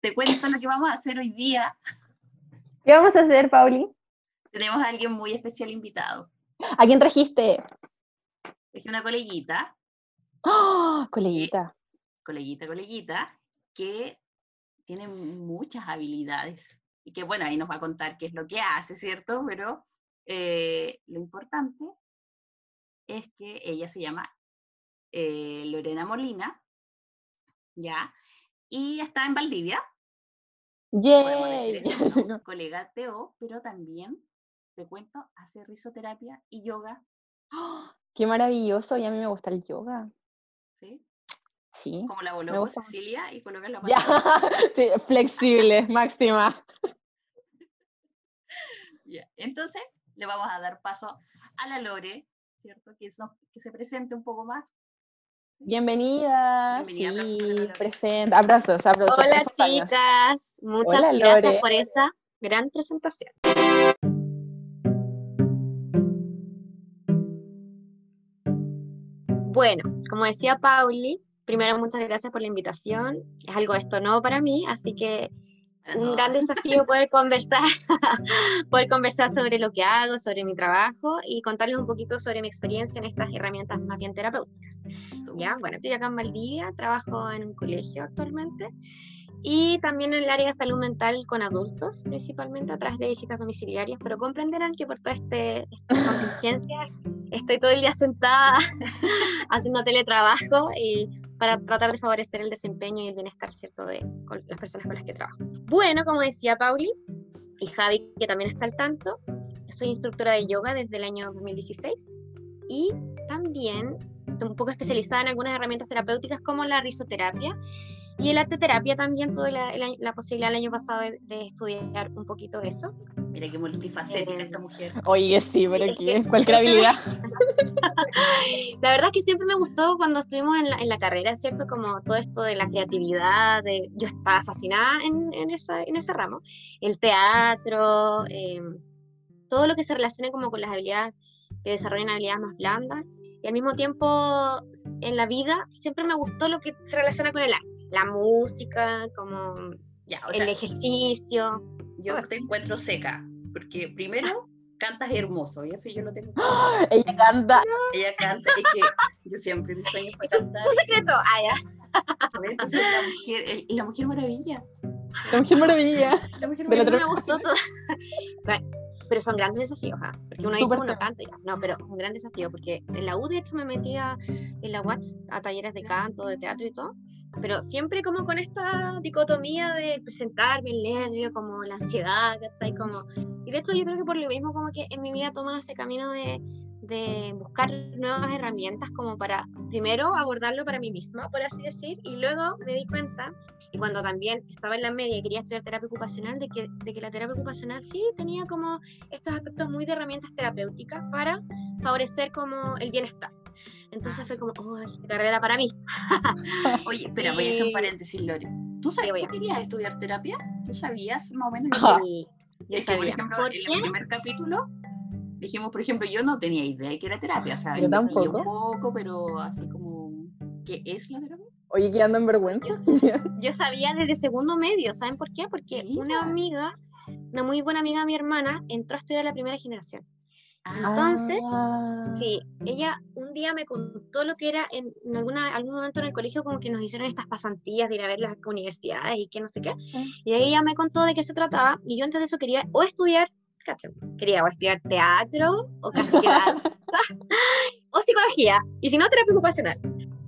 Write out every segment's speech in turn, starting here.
Te cuento lo que vamos a hacer hoy día. ¿Qué vamos a hacer, Pauli? Tenemos a alguien muy especial invitado. ¿A quién trajiste? Es una coleguita. ¡Oh, coleguita! Coleguita, coleguita, que tiene muchas habilidades. Y que, bueno, ahí nos va a contar qué es lo que hace, ¿cierto? Pero eh, lo importante es que ella se llama eh, Lorena Molina, ¿ya? Y está en Valdivia. ¡Yay! ¿no? Colega Teo, pero también, te cuento, hace risoterapia y yoga. ¡Oh! ¡Qué maravilloso! Y a mí me gusta el yoga. ¿Sí? Sí. Como la voló Cecilia y coloca la Ya, sí, flexible, máxima. Entonces, le vamos a dar paso a la Lore, ¿cierto? Que, que se presente un poco más Bienvenida. Bienvenida. Sí, presente. Abrazos, abrazos. Hola chicas, muchas gracias por esa gran presentación. Bueno, como decía Pauli, primero muchas gracias por la invitación. Es algo esto nuevo para mí, así que un gran desafío poder conversar, poder conversar sobre lo que hago, sobre mi trabajo y contarles un poquito sobre mi experiencia en estas herramientas más bien terapéuticas. ¿Ya? Bueno, estoy acá en Valdivia, trabajo en un colegio actualmente y también en el área de salud mental con adultos, principalmente a través de visitas domiciliarias, pero comprenderán que por toda este, esta contingencia estoy todo el día sentada haciendo teletrabajo y para tratar de favorecer el desempeño y el bienestar cierto de las personas con las que trabajo. Bueno, como decía Pauli y Javi, que también está al tanto, soy instructora de yoga desde el año 2016 y también un poco especializada en algunas herramientas terapéuticas como la risoterapia y el arte terapia también tuve la, la, posibilidad el año pasado de, estudiar un poquito de eso. Mira qué multifacética esta mujer. Oye, sí, pero aquí cualquier habilidad. la verdad es que siempre me gustó cuando estuvimos en la, en la, carrera, ¿cierto? Como todo esto de la creatividad, de, yo estaba fascinada en, en, esa, en ese ramo. El teatro, eh, todo lo que se relacione como con las habilidades, que desarrollan habilidades más blandas. Y al mismo tiempo, en la vida, siempre me gustó lo que se relaciona con el arte la música, como ya, el ejercicio. Yo te encuentro seca, porque primero cantas hermoso, y eso yo lo tengo. Ella canta. Ella canta, es que yo siempre mi sueño fue cantar. ¿Tu secreto? Ah, ya. Entonces, la mujer, la mujer maravilla. La mujer maravilla. La mujer maravilla. Me gustó todo. Pero son grandes desafíos, ¿ah? porque uno dice, uno canta ya, no, pero un gran desafío, porque en la U de hecho me metía en la UATS a talleres de canto, de teatro y todo, pero siempre como con esta dicotomía de presentarme en lesbio, como la ansiedad, ¿cachai? Como, y de hecho yo creo que por lo mismo como que en mi vida toma ese camino de, de buscar nuevas herramientas como para primero abordarlo para mí misma, por así decir, y luego me di cuenta, y cuando también estaba en la media y quería estudiar terapia ocupacional, de que, de que la terapia ocupacional sí tenía como estos aspectos muy de herramientas terapéuticas para favorecer como el bienestar. Entonces fue como, oh, es carrera para mí. Oye, espera, voy a hacer un paréntesis, Lori. ¿Tú sabes que querías estudiar terapia? ¿Tú sabías más o menos? Sí, yo sabía. Por ejemplo, en el primer capítulo dijimos, por ejemplo, yo no tenía idea de que era terapia, o sea, yo tampoco. un poco, pero así como, ¿qué es la terapia? Oye, que ando en vergüenza. Yo, sabía desde segundo medio, ¿saben por qué? Porque una amiga, una muy buena amiga de mi hermana, entró a estudiar la primera generación. Entonces, ah. sí, ella un día me contó lo que era en, alguna, algún momento en el colegio, como que nos hicieron estas pasantías de ir a ver las universidades y que no sé qué. Y ahí ella me contó de qué se trataba. Y yo antes de eso quería o estudiar, quería o estudiar teatro o danza o psicología. Y si no, terapia ocupacional.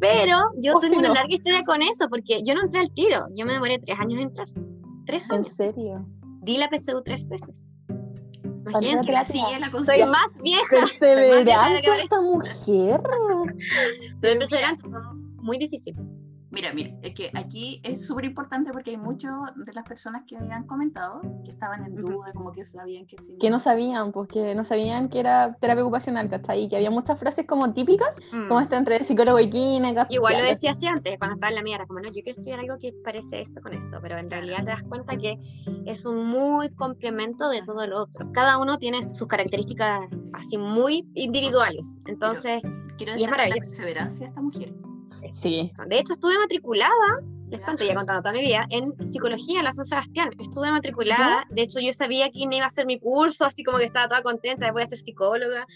Pero yo tuve una larga historia con eso, porque yo no entré al tiro. Yo me demoré tres años en entrar. Tres años. ¿En serio? Di la PSU tres veces. Imagínate, la Soy más vieja. Perseverante esta mujer. Soy perseverante, fue muy difícil. Mira, mira, es que aquí es súper importante porque hay muchas de las personas que han comentado que estaban en duda, como que sabían que sí. Que no sabían, pues que no sabían que era terapia ocupacional, ¿cachai? Que había muchas frases como típicas, como mm. esta entre psicólogo y química. Igual lo decía así antes, cuando estaba en la mía, era como, no, yo quiero estudiar algo que parece esto con esto, pero en realidad te das cuenta que es un muy complemento de todo lo otro. Cada uno tiene sus características así muy individuales, entonces... quiero decir la perseverancia a esta mujer Sí. De hecho, estuve matriculada les cuento, ya he contado toda mi vida, en psicología en la San Sebastián. Estuve matriculada, de hecho yo sabía que iba a hacer mi curso, así como que estaba toda contenta, voy a ser psicóloga.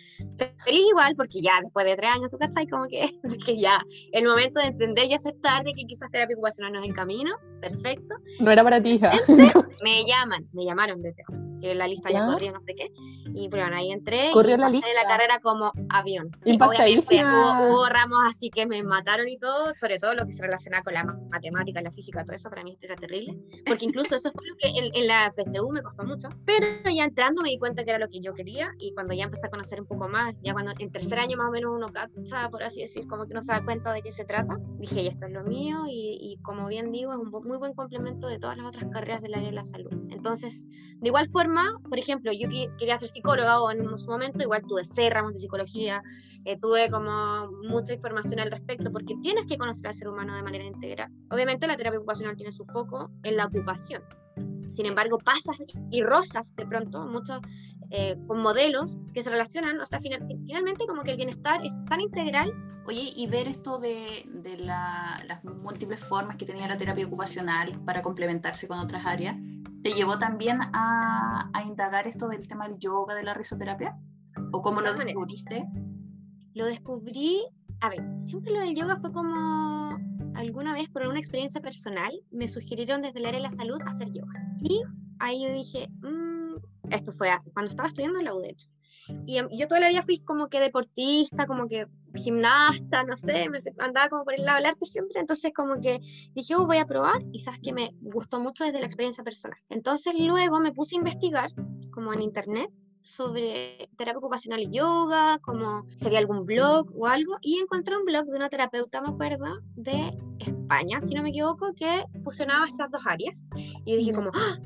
Feliz igual, porque ya después de tres años, tú cachai, como que, que ya el momento de entender y aceptar de que quizás terapia ocupacional no es el camino, perfecto. No era para ti, hija. Me llaman, me llamaron de que la lista ya, corría, no sé qué. Y bueno, ahí entré Corrió y la pasé lista. la carrera como avión. Obviamente hubo, hubo ramos así que me mataron y todo, sobre todo lo que se relaciona con la matemática, la física, todo eso para mí era terrible. Porque incluso eso fue lo que en, en la PSU me costó mucho. Pero ya entrando me di cuenta que era lo que yo quería y cuando ya empecé a conocer un poco más, ya cuando en tercer año más o menos uno cacha, por así decir, como que no se da cuenta de qué se trata, dije, ya esto es lo mío y, y como bien digo, es un muy buen complemento de todas las otras carreras del área de la salud. Entonces, de igual forma, por ejemplo, yo que- quería ser psicóloga o en su momento igual tuve seis ramos de psicología, eh, tuve como mucha información al respecto porque tienes que conocer al ser humano de manera integral. Obviamente la terapia ocupacional tiene su foco en la ocupación. Sin embargo, pasas y rozas de pronto muchos eh, con modelos que se relacionan, o sea, final- finalmente como que el bienestar es tan integral Oye, y ver esto de, de la- las múltiples formas que tenía la terapia ocupacional para complementarse con otras áreas, ¿te llevó también a, a indagar esto del tema del yoga, de la risoterapia? ¿O cómo lo todas maneras. descubriste? lo descubrí, a ver, siempre lo del yoga fue como alguna vez por una experiencia personal, me sugirieron desde el área de la salud hacer yoga. Y ahí yo dije, "Mm", esto fue cuando estaba estudiando en la U, de hecho. Y em, yo toda la vida fui como que deportista, como que gimnasta, no sé, me andaba como por el lado del arte siempre, entonces como que dije, "Oh, voy a probar, y sabes que me gustó mucho desde la experiencia personal. Entonces luego me puse a investigar, como en internet, sobre terapia ocupacional y yoga, como si había algún blog o algo, y encontré un blog de una terapeuta, me acuerdo, de España, si no me equivoco, que fusionaba estas dos áreas. Y dije como, ¡Ah!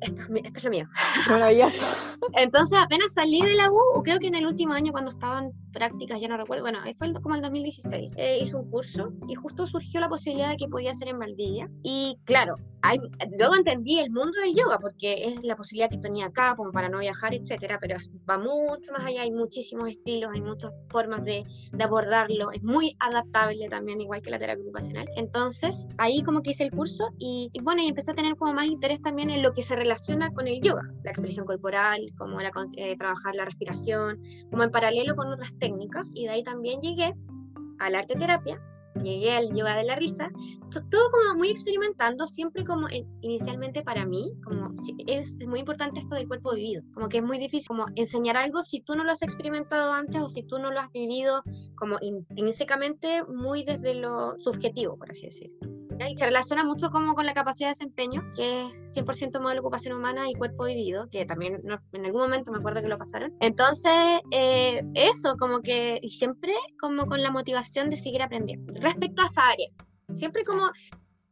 esto, esto es lo mío. Maravilloso. Entonces apenas salí de la U, creo que en el último año cuando estaban prácticas, ya no recuerdo, bueno, fue el- como el 2016, eh, hice un curso y justo surgió la posibilidad de que podía ser en Valdivia. Y claro, hay, luego entendí el mundo del yoga porque es la posibilidad que tenía acá como para no viajar, etcétera, pero va mucho más allá, hay muchísimos estilos, hay muchas formas de, de abordarlo, es muy adaptable también, igual que la terapia ocupacional. Entonces, ahí como que hice el curso y, y bueno, y empecé a tener como más interés también en lo que se relaciona con el yoga, la expresión corporal, como la, eh, trabajar la respiración, como en paralelo con otras técnicas, y de ahí también llegué a la arte terapia, llegué al yoga de la risa, to- todo como muy experimentando, siempre como en- inicialmente para mí, como es, muy importante esto del cuerpo vivido, como que es muy difícil como enseñar algo si tú no lo has experimentado antes o si tú no lo has vivido como in- intrínsecamente muy desde lo subjetivo, por así decir. Y se relaciona mucho como con la capacidad de desempeño, que es 100% modelo de ocupación humana y cuerpo vivido, que también no- en algún momento me acuerdo que lo pasaron. Entonces, eh, eso, como que, y siempre como con la motivación de seguir aprendiendo. Respecto a esa área, siempre como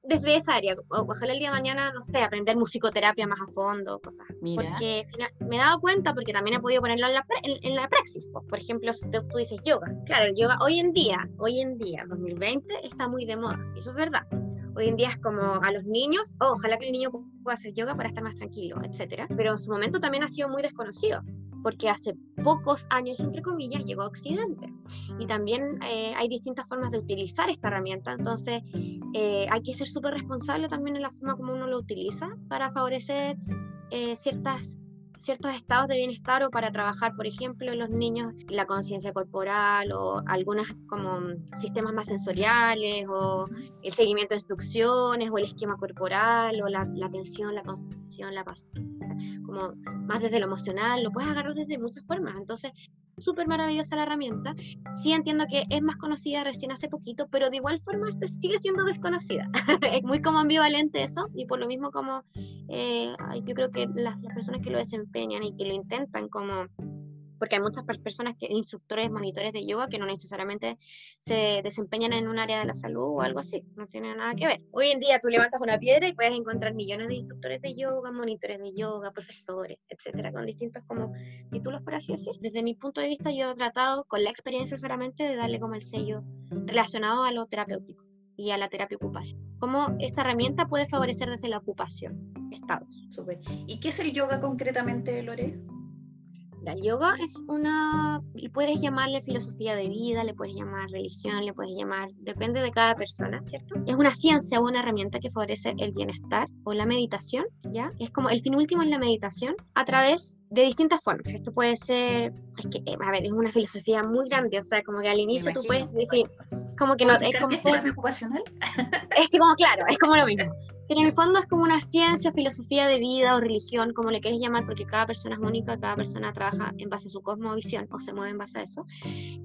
desde esa área, o- ojalá el día de mañana, no sé, aprender musicoterapia más a fondo, cosas Mira, porque me he dado cuenta, porque también he podido ponerlo en la, en, en la praxis. pues, Por ejemplo, si tú, tú dices yoga. Claro, el yoga hoy en día, hoy en día, 2020, está muy de moda. Eso es verdad. Hoy en día es como a los niños, oh, ojalá que el niño pueda hacer yoga para estar más tranquilo, etcétera. Pero en su momento también ha sido muy desconocido, porque hace pocos años, entre comillas, llegó a Occidente. Y también eh, hay distintas formas de utilizar esta herramienta, entonces eh, hay que ser súper responsable también en la forma como uno lo utiliza para favorecer eh, ciertas, ciertos estados de bienestar o para trabajar, por ejemplo, en los niños la conciencia corporal o algunos como mm, sistemas más sensoriales o el seguimiento de instrucciones o el esquema corporal o la, atención, la concentración, la paz como más desde lo emocional, lo puedes agarrar desde muchas formas. Entonces, súper maravillosa la herramienta. Sí entiendo que es más conocida recién hace poquito, pero de igual forma sigue siendo desconocida. es muy como ambivalente eso y por lo mismo como eh, yo creo que las, las personas que lo desempeñan y que lo intentan como porque hay muchas per- personas que instructores, monitores de yoga que no necesariamente se desempeñan en un área de la salud o algo así, no tiene nada que ver. Hoy en día tú levantas una piedra y puedes encontrar millones de instructores de yoga, monitores de yoga, profesores, etcétera, con distintos como títulos, por así decir. Desde mi punto de vista, yo he tratado con la experiencia solamente de darle como el sello relacionado a lo terapéutico y a la terapia ocupación. Cómo esta herramienta puede favorecer desde la ocupación estados. súper. ¿Y qué es el yoga concretamente, Lore? El yoga es una, puedes llamarle filosofía de vida, le puedes llamar religión, le puedes llamar, depende de cada persona, ¿cierto? Es una ciencia o una herramienta que favorece el bienestar o la meditación, ¿ya? Es como el fin último es la meditación a través de distintas formas. Esto puede ser, es que, eh, a ver, es una filosofía muy grande, o sea, como que al inicio tú puedes decir, como que no, es como... terapia ocupacional? Es que como, claro, es como lo mismo. Pero en el fondo es como una ciencia, filosofía de vida o religión, como le quieres llamar, porque cada persona es única, cada persona trabaja en base a su cosmovisión o se mueve en base a eso,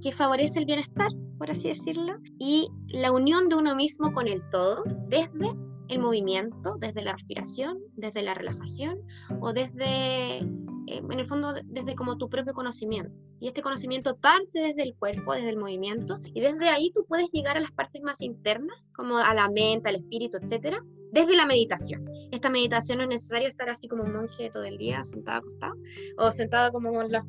que favorece el bienestar, por así decirlo, y la unión de uno mismo con el todo, desde el movimiento, desde la respiración, desde la relajación o desde, en el fondo, desde como tu propio conocimiento. Y este conocimiento parte desde el cuerpo, desde el movimiento, y desde ahí tú puedes llegar a las partes más internas, como a la mente, al espíritu, etcétera, desde la meditación. Esta meditación no es necesario estar así como un monje todo el día, sentado acostado, o sentado como con las,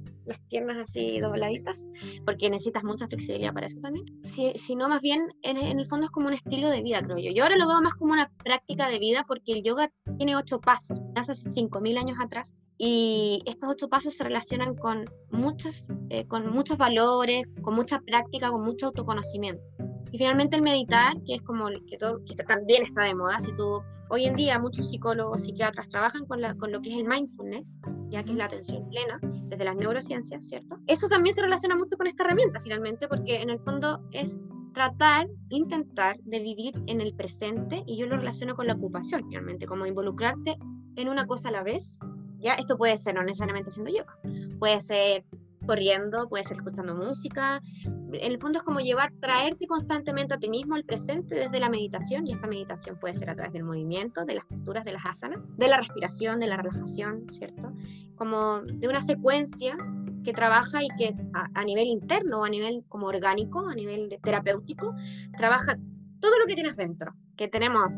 piernas así dobladitas, porque necesitas mucha flexibilidad para eso también, si, sino más bien en, en, el fondo es como un estilo de vida, creo yo. Yo ahora lo veo más como una práctica de vida porque el yoga tiene ocho pasos, hace 5.000 años atrás, y estos ocho pasos se relacionan con muchos, eh, con muchos valores, con mucha práctica, con mucho autoconocimiento. Y finalmente el meditar, que es como el que, todo, que también está de moda. Si tú, hoy en día muchos psicólogos, psiquiatras trabajan con, la, con lo que es el mindfulness, ya que es la atención plena, desde las neurociencias, ¿cierto? Eso también se relaciona mucho con esta herramienta finalmente, porque en el fondo es tratar, intentar de vivir en el presente y yo lo relaciono con la ocupación finalmente, como involucrarte en una cosa a la vez. Ya, esto puede ser no necesariamente haciendo yoga, puede ser corriendo, puede ser escuchando música. En el fondo es como llevar, traerte constantemente a ti mismo al presente desde la meditación y esta meditación puede ser a través del movimiento, de las posturas, de las asanas, de la respiración, de la relajación, ¿cierto? Como de una secuencia que trabaja y que a, nivel interno, a nivel como orgánico, a nivel terapéutico, trabaja todo lo que tienes dentro, que tenemos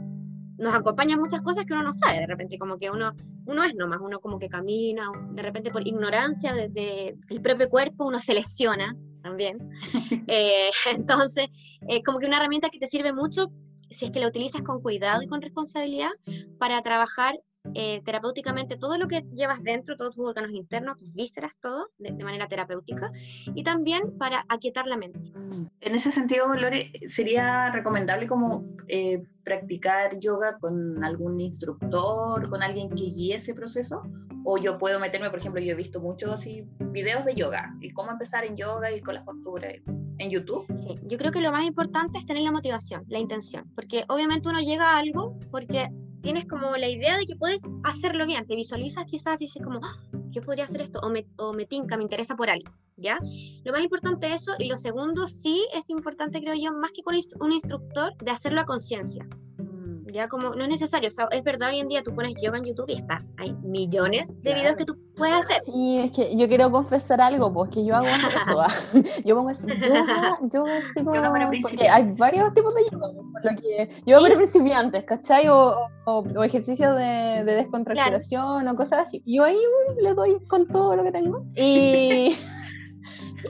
nos acompañan muchas cosas que uno no sabe, de repente como que uno, uno es nomás, uno como que camina, de repente por ignorancia del de, el propio cuerpo uno se lesiona también. Eh, entonces, es como que una herramienta que te sirve mucho si es que la utilizas con cuidado y con responsabilidad para trabajar eh, terapéuticamente todo lo que llevas dentro, todos tus órganos internos, tus vísceras, todo, de, manera terapéutica, y también para aquietar la mente. Mm. En ese sentido, Lore, ¿sería recomendable como eh, practicar yoga con algún instructor, con alguien que guíe ese proceso? O yo puedo meterme, por ejemplo, yo he visto muchos así videos de yoga y cómo empezar en yoga y con las posturas en YouTube. Sí, yo creo que lo más importante es tener la motivación, la intención, porque obviamente uno llega a algo porque tienes como la idea de que puedes hacerlo bien, te visualizas quizás, dices como, ah, yo podría hacer esto, o me, o me tinca, me interesa por algo, ¿ya? Lo más importante es eso, y lo segundo sí es importante, creo yo, más que con un instructor, de hacerlo a conciencia ya como no es necesario, o sea, es verdad, hoy en día tú pones yoga en YouTube y está, hay millones de videos que tú puedes hacer. Y es que yo quiero confesar algo, pues que yo hago eso, ¿ah? yo pongo así, yoga, yoga así como, porque hay varios tipos de yoga, por lo que, yoga para principiantes, ¿cachai? O, o, ejercicios de, de descontracturación o cosas así, yo ahí le doy con todo lo que tengo, y...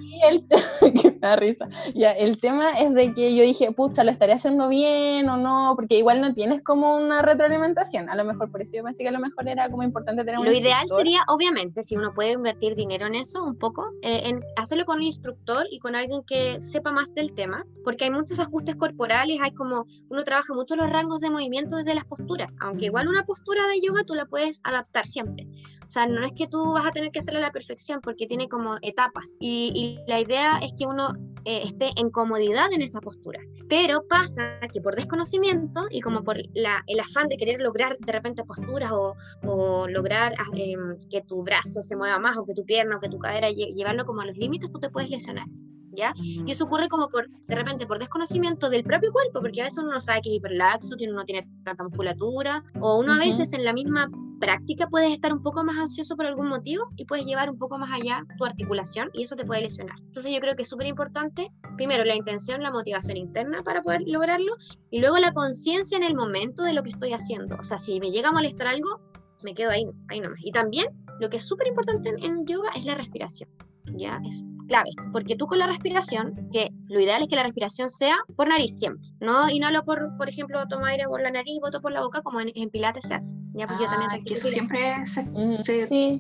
Y el, que me da risa. Ya, el tema es de que yo dije, pucha, ¿lo estaría haciendo bien o no? Porque igual no tienes como una retroalimentación. A lo mejor, por eso yo pensé que a lo mejor era como importante tener un Lo ideal sería, obviamente, si uno puede invertir dinero en eso un poco, eh, en hacerlo con un instructor y con alguien que sepa más del tema, porque hay muchos ajustes corporales, hay como, uno trabaja mucho los rangos de movimiento desde las posturas, aunque igual una postura de yoga tú la puedes adaptar siempre. O sea, no es que tú vas a tener que hacerla a la perfección porque tiene como etapas. Y, y la idea es que uno eh, esté en comodidad en esa postura. Pero pasa que por desconocimiento y como por la, el afán de querer lograr de repente posturas o, o lograr em, que tu brazo se mueva más o que tu pierna o que tu cadera llevarlo como a los límites, tú te puedes lesionar. ¿Ya? Y eso ocurre como por, de repente, por desconocimiento del propio cuerpo, porque a veces uno no sabe que es hiperlaxo, que uno no tiene tanta musculatura, o uno a veces en la misma práctica puedes estar un poco más ansioso por algún motivo y puedes llevar un poco más allá tu articulación y eso te puede lesionar. Entonces yo creo que es súper importante, primero, la intención, la motivación interna para poder lograrlo y luego la conciencia en el momento de lo que estoy haciendo. O sea, si me llega a molestar algo, me quedo ahí, ahí nomás. Y también lo que es súper importante en, yoga es la respiración. Ya es clave, porque tú con la respiración, que lo ideal es que la respiración sea por nariz siempre, no inhalo por, por ejemplo, tomo aire por la nariz y boto por la boca como en, Pilates se hace, Ya, pues yo también ah, que eso siempre se,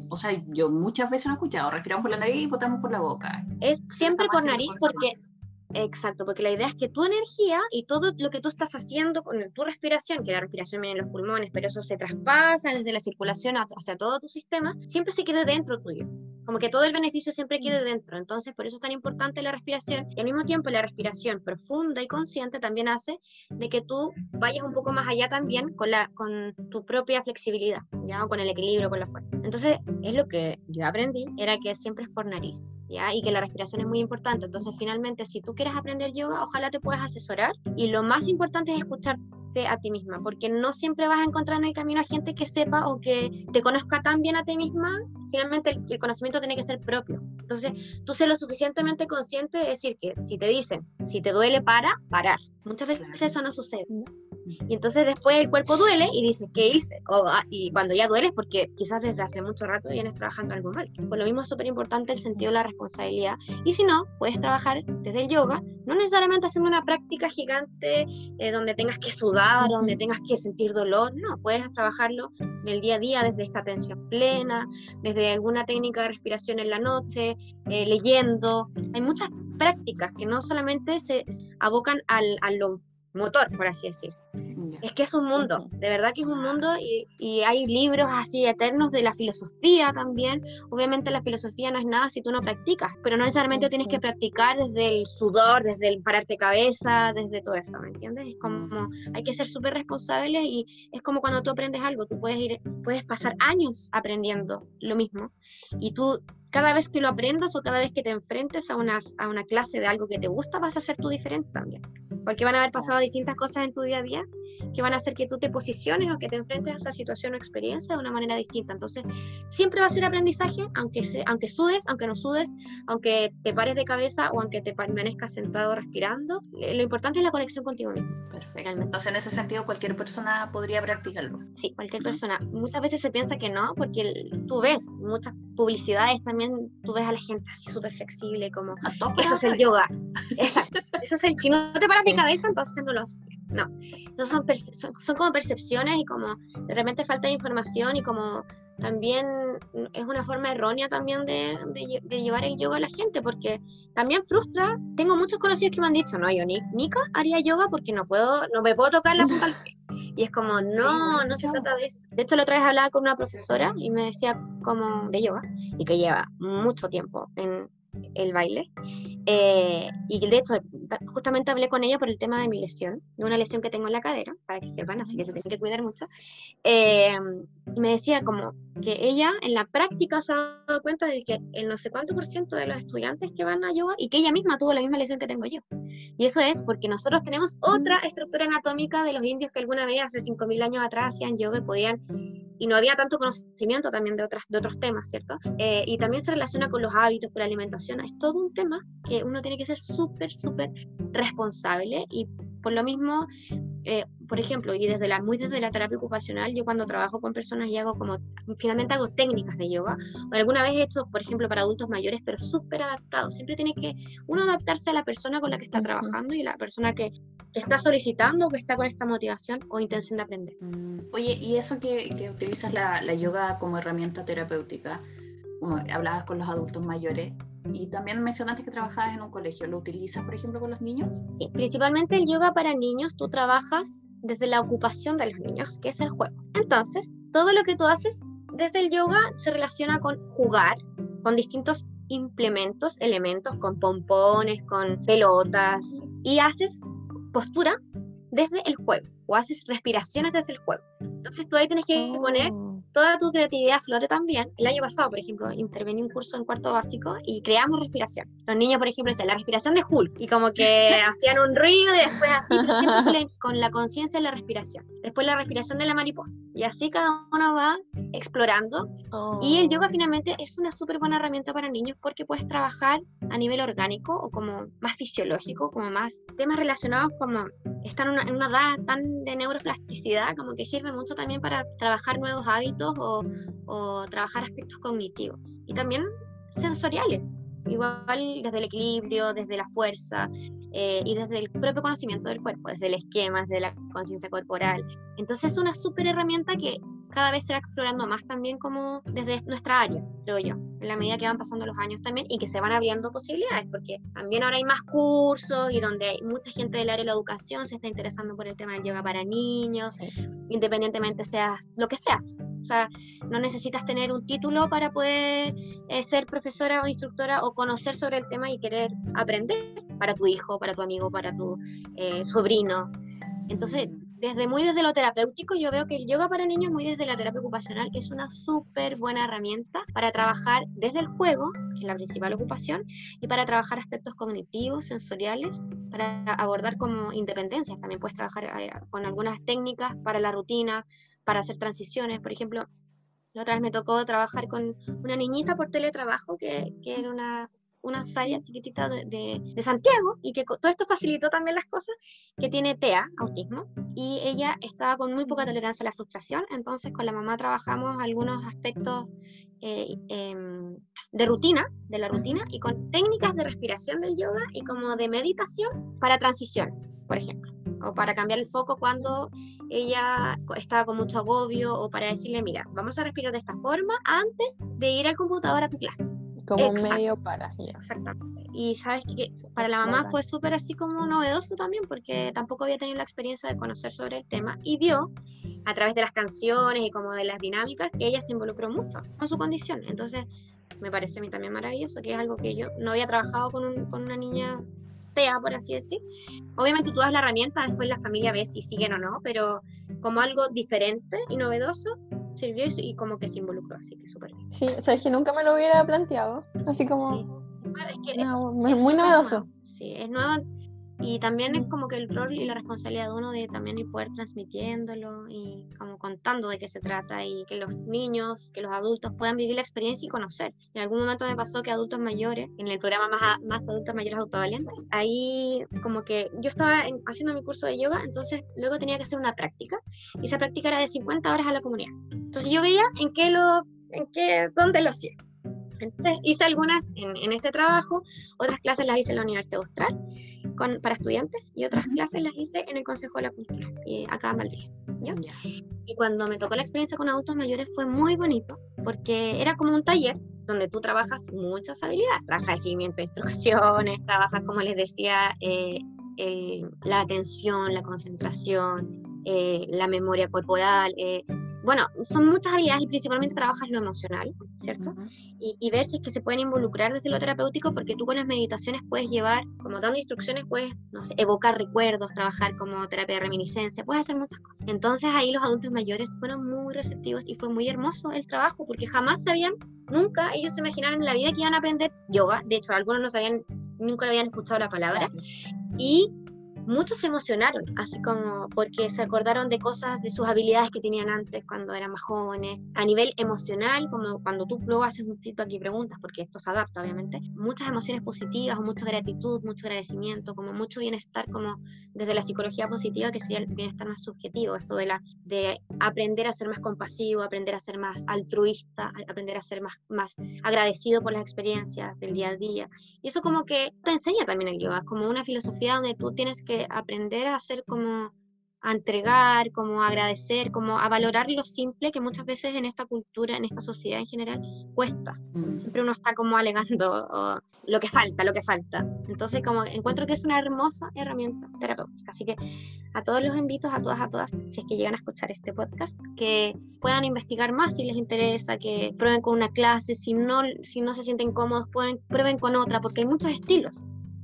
o sea, yo muchas veces lo he escuchado, respiramos por la nariz y botamos por la boca. Es siempre por nariz porque Exacto, porque la idea es que tu energía y todo lo que tú estás haciendo con tu respiración, que la respiración viene en los pulmones, pero eso se traspasa desde la circulación hacia todo tu sistema, siempre se quede dentro tuyo. Como que todo el beneficio siempre quede dentro. Entonces, por eso es tan importante la respiración. Y al mismo tiempo, la respiración profunda y consciente también hace de que tú vayas un poco más allá también con, la, con tu propia flexibilidad, ¿ya? O con el equilibrio, con la fuerza. Entonces, es lo que yo aprendí, era que siempre es por nariz, ¿ya? Y que la respiración es muy importante. Entonces, finalmente, si tú quieres aprender yoga, ojalá te puedas asesorar. Y lo más importante es escucharte a ti misma, porque no siempre vas a encontrar en el camino a gente que sepa o que te conozca tan bien a ti misma. Finalmente, el, conocimiento tiene que ser propio. Entonces, tú ser lo suficientemente consciente de decir que si te dicen, si te duele, para, parar. Muchas veces eso no sucede. Y entonces después el cuerpo duele y dices, ¿qué hice? Ah, y cuando ya duele es porque quizás desde hace mucho rato vienes trabajando algo mal. Por lo mismo es súper importante el sentido de la responsabilidad. Y si no, puedes trabajar desde el yoga, no necesariamente haciendo una práctica gigante eh, donde tengas que sudar, donde tengas que sentir dolor. No, puedes trabajarlo en el día a día desde esta atención plena, desde alguna técnica de respiración en la noche, eh, leyendo. Hay muchas prácticas que no solamente se abocan al, a lo motor, por así decir. Es que es un mundo, de verdad que es un mundo y, y, hay libros así eternos de la filosofía también. Obviamente la filosofía no es nada si tú no practicas, pero no necesariamente tienes que practicar desde el sudor, desde el pararte cabeza, desde todo eso, ¿me entiendes? Es como, hay que ser súper responsables y es como cuando tú aprendes algo, tú puedes ir, puedes pasar años aprendiendo lo mismo y tú cada vez que lo aprendas o cada vez que te enfrentes a una, a una clase de algo que te gusta, vas a ser tú diferente también porque van a haber pasado distintas cosas en tu día a día que van a hacer que tú te posiciones o que te enfrentes a esa situación o experiencia de una manera distinta. Entonces, siempre va a ser aprendizaje, aunque, se, aunque sudes, aunque no sudes, aunque te pares de cabeza o aunque te permanezcas sentado respirando. Eh, lo importante es la conexión contigo mismo. Perfecto. Entonces, en ese sentido, cualquier persona podría practicarlo. Sí, cualquier persona. Muchas veces se piensa que no, porque tú ves muchas publicidades también, tú ves a la gente así súper flexible, como eso es el yoga. Exacto. Eso es el, si no te paras de cabeza, entonces no lo haces. No. Entonces son, son, como percepciones y como de repente falta de información y como también es una forma errónea también de, de, llevar el yoga a la gente, porque también frustra. Tengo muchos conocidos que me han dicho, no, yo ni, Nika haría yoga porque no puedo, no me puedo tocar la punta del pie. Y es como, no, no se trata de eso. De hecho, la otra vez hablaba con una profesora y me decía como de yoga y que lleva mucho tiempo en el baile eh, y de hecho, justamente hablé con ella por el tema de mi lesión, de una lesión que tengo en la cadera, para que sepan, así que se tienen que cuidar mucho. Eh, y me decía como que ella en la práctica se ha dado cuenta de que el no sé cuánto por ciento de los estudiantes que van a yoga y que ella misma tuvo la misma lesión que tengo yo. Y eso es porque nosotros tenemos otra estructura anatómica de los indios que alguna vez hace 5.000 años atrás hacían yoga y podían y no había tanto conocimiento también de, otras, de otros temas, ¿cierto? Eh, y también se relaciona con los hábitos, con la alimentación, es todo un tema que uno tiene que ser súper, súper responsable y por lo mismo, eh, por ejemplo, y desde la, muy desde la terapia ocupacional, yo cuando trabajo con personas y hago como, finalmente hago técnicas de yoga, o alguna vez he hecho, por ejemplo, para adultos mayores, pero súper adaptado. Siempre tiene que uno adaptarse a la persona con la que está trabajando y la persona que, que está solicitando, que está con esta motivación o intención de aprender. Mm, oye, y eso que, que utilizas la, la yoga como herramienta terapéutica, hablabas con los adultos mayores, y también mencionaste que trabajabas en un colegio. ¿Lo utilizas, por ejemplo, con los niños? Sí, principalmente el yoga para niños, tú trabajas desde la ocupación de los niños, que es el juego. Entonces, todo lo que tú haces desde el yoga se relaciona con jugar, con distintos implementos, elementos, con pompones, con pelotas, y haces posturas desde el juego, o haces respiraciones desde el juego. Entonces tú ahí tienes que poner toda tu creatividad flote también. El año pasado, por ejemplo, intervení un curso en cuarto básico y creamos respiración. Los niños, por ejemplo, decían la respiración de Hulk y como que hacían un ruido y después así, pero siempre con la conciencia de la respiración. Después la respiración de la mariposa. Y así cada uno va explorando. Y el yoga oh. finalmente es una súper buena herramienta para niños porque puedes trabajar a nivel orgánico o como más fisiológico, como más temas relacionados como están en una edad tan de neuroplasticidad, como que sirve mucho también para trabajar nuevos hábitos o, trabajar aspectos cognitivos y también sensoriales, igual desde el equilibrio, desde la fuerza eh, y desde el propio conocimiento del cuerpo, desde el esquema, desde la conciencia corporal. Entonces es una súper herramienta que cada vez se va explorando más también como desde nuestra área, creo yo, en la medida que van pasando los años también y que se van abriendo posibilidades, porque también ahora hay más cursos y donde hay mucha gente del área de la educación se está interesando por el tema del yoga para niños, independientemente sea lo que sea. O sea, no necesitas tener un título para poder eh, ser profesora o instructora o conocer sobre el tema y querer aprender para tu hijo, para tu amigo, para tu eh, sobrino. Entonces, desde muy desde lo terapéutico, yo veo que el yoga para niños, muy desde la terapia ocupacional, es una súper buena herramienta para trabajar desde el juego, que es la principal ocupación, y para trabajar aspectos cognitivos, sensoriales, para abordar como independencias. También puedes trabajar eh, con algunas técnicas para la rutina, para hacer transiciones. Por ejemplo, la otra vez me tocó trabajar con una niñita por teletrabajo que, que era una una Saya chiquitita de, de, Santiago y que todo esto facilitó también las cosas, que tiene TEA, autismo, y ella estaba con muy poca tolerancia a la frustración, entonces con la mamá trabajamos algunos aspectos eh, em, de rutina, de la rutina, y con técnicas de respiración del yoga y como de meditación para transiciones, por ejemplo, o para cambiar el foco cuando ella estaba con mucho agobio, o para decirle, mira, vamos a respirar de esta forma antes de ir al computador a tu clase como medio para. Exactamente. Y sabes que para la mamá fue súper así como novedoso también, porque tampoco había tenido la experiencia de conocer sobre el tema y vio a través de las canciones y como de las dinámicas que ella se involucró mucho con su condición. Entonces, me parece a mí también maravilloso, que es algo que yo no había trabajado con, con una niña TEA, por así decir. Obviamente tú das la herramienta, después la familia ve si siguen o no, pero como algo diferente y novedoso, sirvió y, como que se involucró, así que súper bien. Sí, o sea, es que nunca me lo hubiera planteado, así como... muy novedoso. Sí, es nuevo y también es como que el rol y la responsabilidad de uno de también ir poder transmitiéndolo y como contando de qué se trata y que los niños, que los adultos puedan vivir la experiencia y conocer. En algún momento me pasó que adultos mayores, en el programa más, más adultos mayores autovalientes, ahí como que yo estaba haciendo mi curso de yoga, entonces luego tenía que hacer una práctica y esa práctica era de 50 horas a la comunidad. Entonces yo veía en qué lo, en qué, dónde lo hacía. Entonces hice algunas en, en, este trabajo, otras clases las hice en la Universidad Austral con, para estudiantes y otras clases las hice en el Consejo de la Cultura, y acá en Valdivia. Y cuando me tocó la experiencia con adultos mayores fue muy bonito porque era como un taller donde tú trabajas muchas habilidades, trabajas el seguimiento de instrucciones, trabajas, como les decía, eh, la atención, la concentración, eh, la memoria corporal, eh, bueno, son muchas habilidades y principalmente trabajas lo emocional, ¿cierto? y, ver si es que se pueden involucrar desde lo terapéutico, porque tú con las meditaciones puedes llevar, como dando instrucciones, puedes, no sé, evocar recuerdos, trabajar como terapia de reminiscencia, puedes hacer muchas cosas. Entonces ahí los adultos mayores fueron muy receptivos y fue muy hermoso el trabajo, porque jamás sabían, nunca ellos se imaginaron en la vida que iban a aprender yoga, de hecho algunos no sabían, nunca habían escuchado la palabra, y muchos se emocionaron, así como porque se acordaron de cosas, de sus habilidades que tenían antes cuando eran más jóvenes, a nivel emocional, como cuando tú luego haces un feedback y preguntas, porque esto se adapta obviamente, muchas emociones positivas, o mucha gratitud, mucho agradecimiento, como mucho bienestar, como desde la psicología positiva, que sería el bienestar más subjetivo, esto de, la, de aprender a ser más compasivo, aprender a ser más altruista, aprender a ser más, más agradecido por las experiencias del día a día. Y eso como que te enseña también el yoga, como una filosofía donde tú tienes que aprender a hacer como a entregar, como a agradecer, como a valorar lo simple que muchas veces en esta cultura, en esta sociedad en general, cuesta. Mm. Siempre uno está como alegando lo que falta, lo que falta. Entonces, como encuentro que es una hermosa herramienta terapéutica. Así que a todos los invito, a todas, a todas, si es que llegan a escuchar este podcast, que puedan investigar más si les interesa, que prueben con una clase, si no, si no se sienten cómodos, pueden, prueben con otra, porque hay muchos estilos.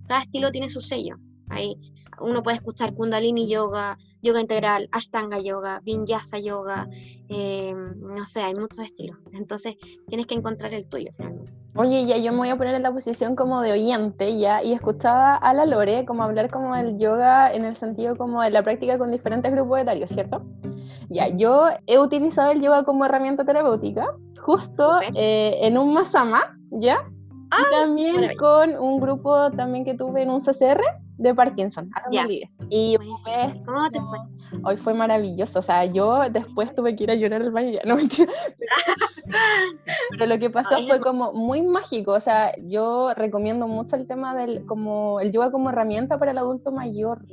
Cada estilo tiene su sello. Hay uno puede escuchar Kundalini Yoga, Yoga Integral, Ashtanga Yoga, Vinyasa Yoga, em, no sé, hay muchos estilos. Entonces tienes que encontrar el tuyo finalmente. Oye, ya yo me voy a poner en la posición como de oyente, ya, y escuchaba a la Lore como hablar como del yoga en el sentido como de la práctica con diferentes grupos etarios, ¿cierto? Ya, yo he utilizado el yoga como herramienta terapéutica, justo eh, en un masama, ¿ya? y ah, también con un grupo también que tuve en un CCR, de Parkinson, Y ¿Cómo te fue? Hoy fue maravilloso, o sea, yo después tuve que ir a llorar al baño, ya no. Pero, lo que pasó fue como muy mágico, o sea, yo recomiendo mucho el tema del como el yoga como herramienta para el adulto mayor.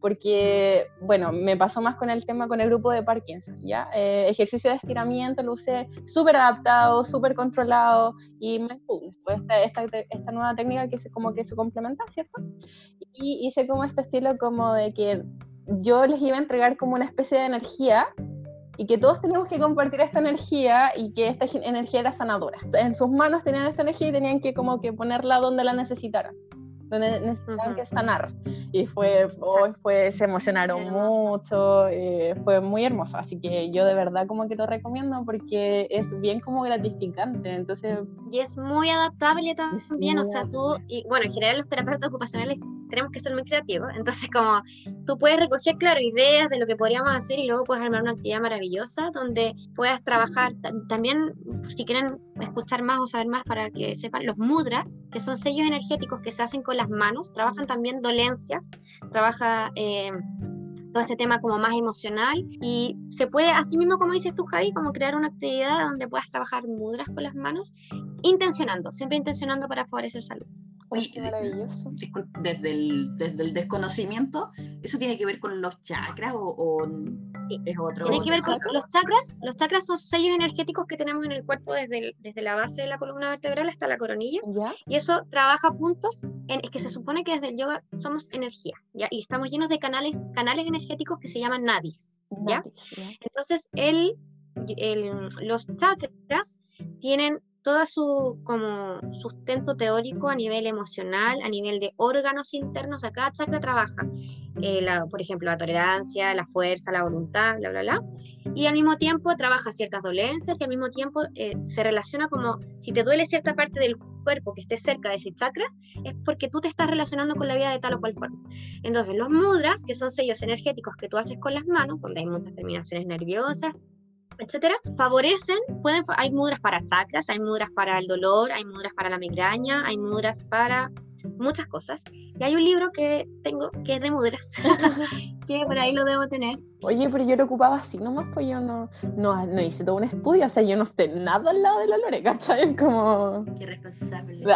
Porque, bueno, me pasó más con el tema con el grupo de Parkinson, ¿ya? Eh, ejercicio de estiramiento lo usé súper adaptado, súper controlado y me después esta, esta, esta, nueva técnica que se, como que se complementa, ¿cierto? Y hice como este estilo como de que yo les iba a entregar como una especie de energía y que todos teníamos que compartir esta energía y que esta energía era sanadora. En sus manos tenían esta energía y tenían que como que ponerla donde la necesitaran donde necesitaban que sanar. Y fue, hoy fue, se emocionaron mucho, eh, fue muy hermoso. Así que yo de verdad como que lo recomiendo porque es bien como gratificante. Entonces, y es muy adaptable también, o sea, tú, y bueno, en general los terapeutas ocupacionales tenemos que ser muy creativos, entonces como tú puedes recoger, claro, ideas de lo que podríamos hacer y luego puedes armar una actividad maravillosa donde puedas trabajar, también si quieren escuchar más o saber más para que sepan, los mudras, que son sellos energéticos que se hacen con las manos, trabajan también dolencias, trabaja... Eh, todo este tema como más emocional y se puede, así mismo como dices tú, Javi, como crear una actividad donde puedas trabajar mudras con las manos, intencionando, siempre intencionando para favorecer salud. Oye, maravilloso. Desde el, desde el desconocimiento, ¿eso tiene que ver con los chakras o, es otro? Tiene que ver con los chakras. Los chakras son sellos energéticos que tenemos en el cuerpo desde, desde la base de la columna vertebral hasta la coronilla. Y eso trabaja puntos en es que se supone que desde el yoga somos energía, ¿ya? Y estamos llenos de canales, canales energéticos que se llaman nadis, ¿ya? Entonces, el, el, los chakras tienen todo su como sustento teórico a nivel emocional, a nivel de órganos internos, a cada chakra trabaja, eh, por ejemplo, la tolerancia, la fuerza, la voluntad, bla, bla, bla, y al mismo tiempo trabaja ciertas dolencias y al mismo tiempo eh, se relaciona como si te duele cierta parte del cuerpo que esté cerca de ese chakra, es porque tú te estás relacionando con la vida de tal o cual forma. Entonces, los mudras, que son sellos energéticos que tú haces con las manos, donde hay muchas terminaciones nerviosas, etcétera, favorecen, pueden, hay mudras para chakras, hay mudras para el dolor, hay mudras para la migraña, hay mudras para muchas cosas. Y hay un libro que tengo que es de mudras, que por ahí lo debo tener. Oye, pero yo lo ocupaba así nomás, pues yo no, no, no hice todo un estudio, o sea, yo no sé nada al lado de la Lore, ¿cachai? Como... Qué responsable.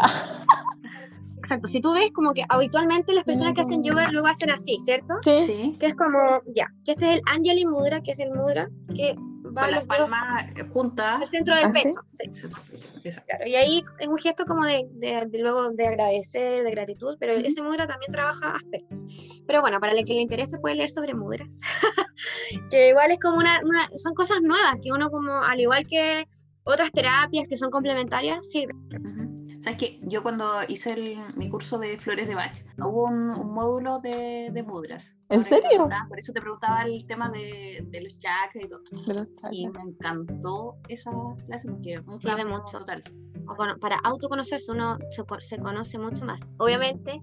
Exacto, si tú ves como que habitualmente las personas que hacen yoga luego hacen así, ¿cierto? Sí. Que es como, ya, que este es el Anjali Mudra, que es el mudra que con las palmas juntas. Al centro del ¿Ah, pecho. Claro, y ahí es un gesto como de, de, luego de agradecer, de gratitud, pero ese mudra también trabaja aspectos. Pero bueno, para el que le interese puede leer sobre mudras. que igual es como una, son cosas nuevas que uno como, al igual que otras terapias que son complementarias, sirven. Sabes que yo cuando hice mi curso de flores de Bach, hubo un, módulo de, mudras. ¿En serio? Por eso te preguntaba el tema de, los chakras y todo. Y me encantó esa clase porque un Sirve mucho. total. para autoconocerse uno se, conoce mucho más. Obviamente,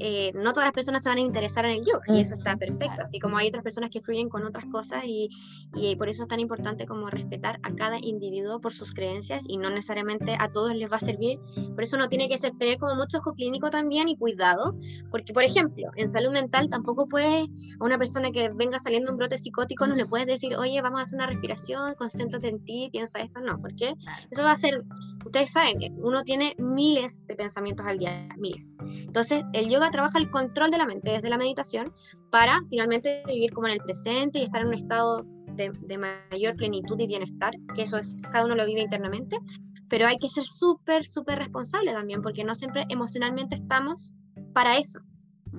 eh, no todas las personas se van a interesar en el yoga y eso está perfecto, así como hay otras personas que fluyen con otras cosas y, y, por eso es tan importante como respetar a cada individuo por sus creencias y no necesariamente a todos les va a servir, por eso uno tiene que ser, tener como mucho ojo clínico también y cuidado, porque por ejemplo, en salud mental tampoco puedes a una persona que venga saliendo un brote psicótico no le puedes decir, oye, vamos a hacer una respiración, concéntrate en ti, piensa esto, no, porque eso va a ser, ustedes saben, que uno tiene miles de pensamientos al día, miles. Entonces, el yoga trabaja el control de la mente desde la meditación para finalmente vivir como en el presente y estar en un estado de, mayor plenitud y bienestar, que eso es, cada uno lo vive internamente, pero hay que ser súper, súper responsable también, porque no siempre emocionalmente estamos para eso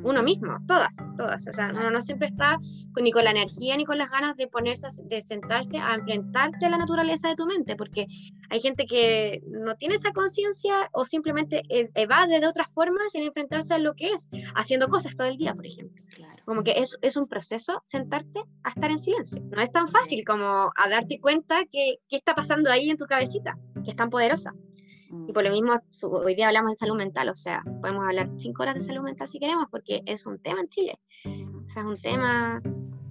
uno mismo, todas, todas. O sea, uno no siempre está ni con la energía ni con las ganas de ponerse, de sentarse a enfrentarte a la naturaleza de tu mente, porque hay gente que no tiene esa conciencia o simplemente e, evade de otras formas sin enfrentarse a lo que es, haciendo cosas todo el día, por ejemplo. Como que es, es un proceso sentarte a estar en silencio. No es tan fácil como a darte cuenta que qué está pasando ahí en tu cabecita, que es tan poderosa. Y por lo mismo, hoy día hablamos de salud mental, o sea, podemos hablar cinco horas de salud mental si queremos, porque es un tema en Chile. O sea, es un tema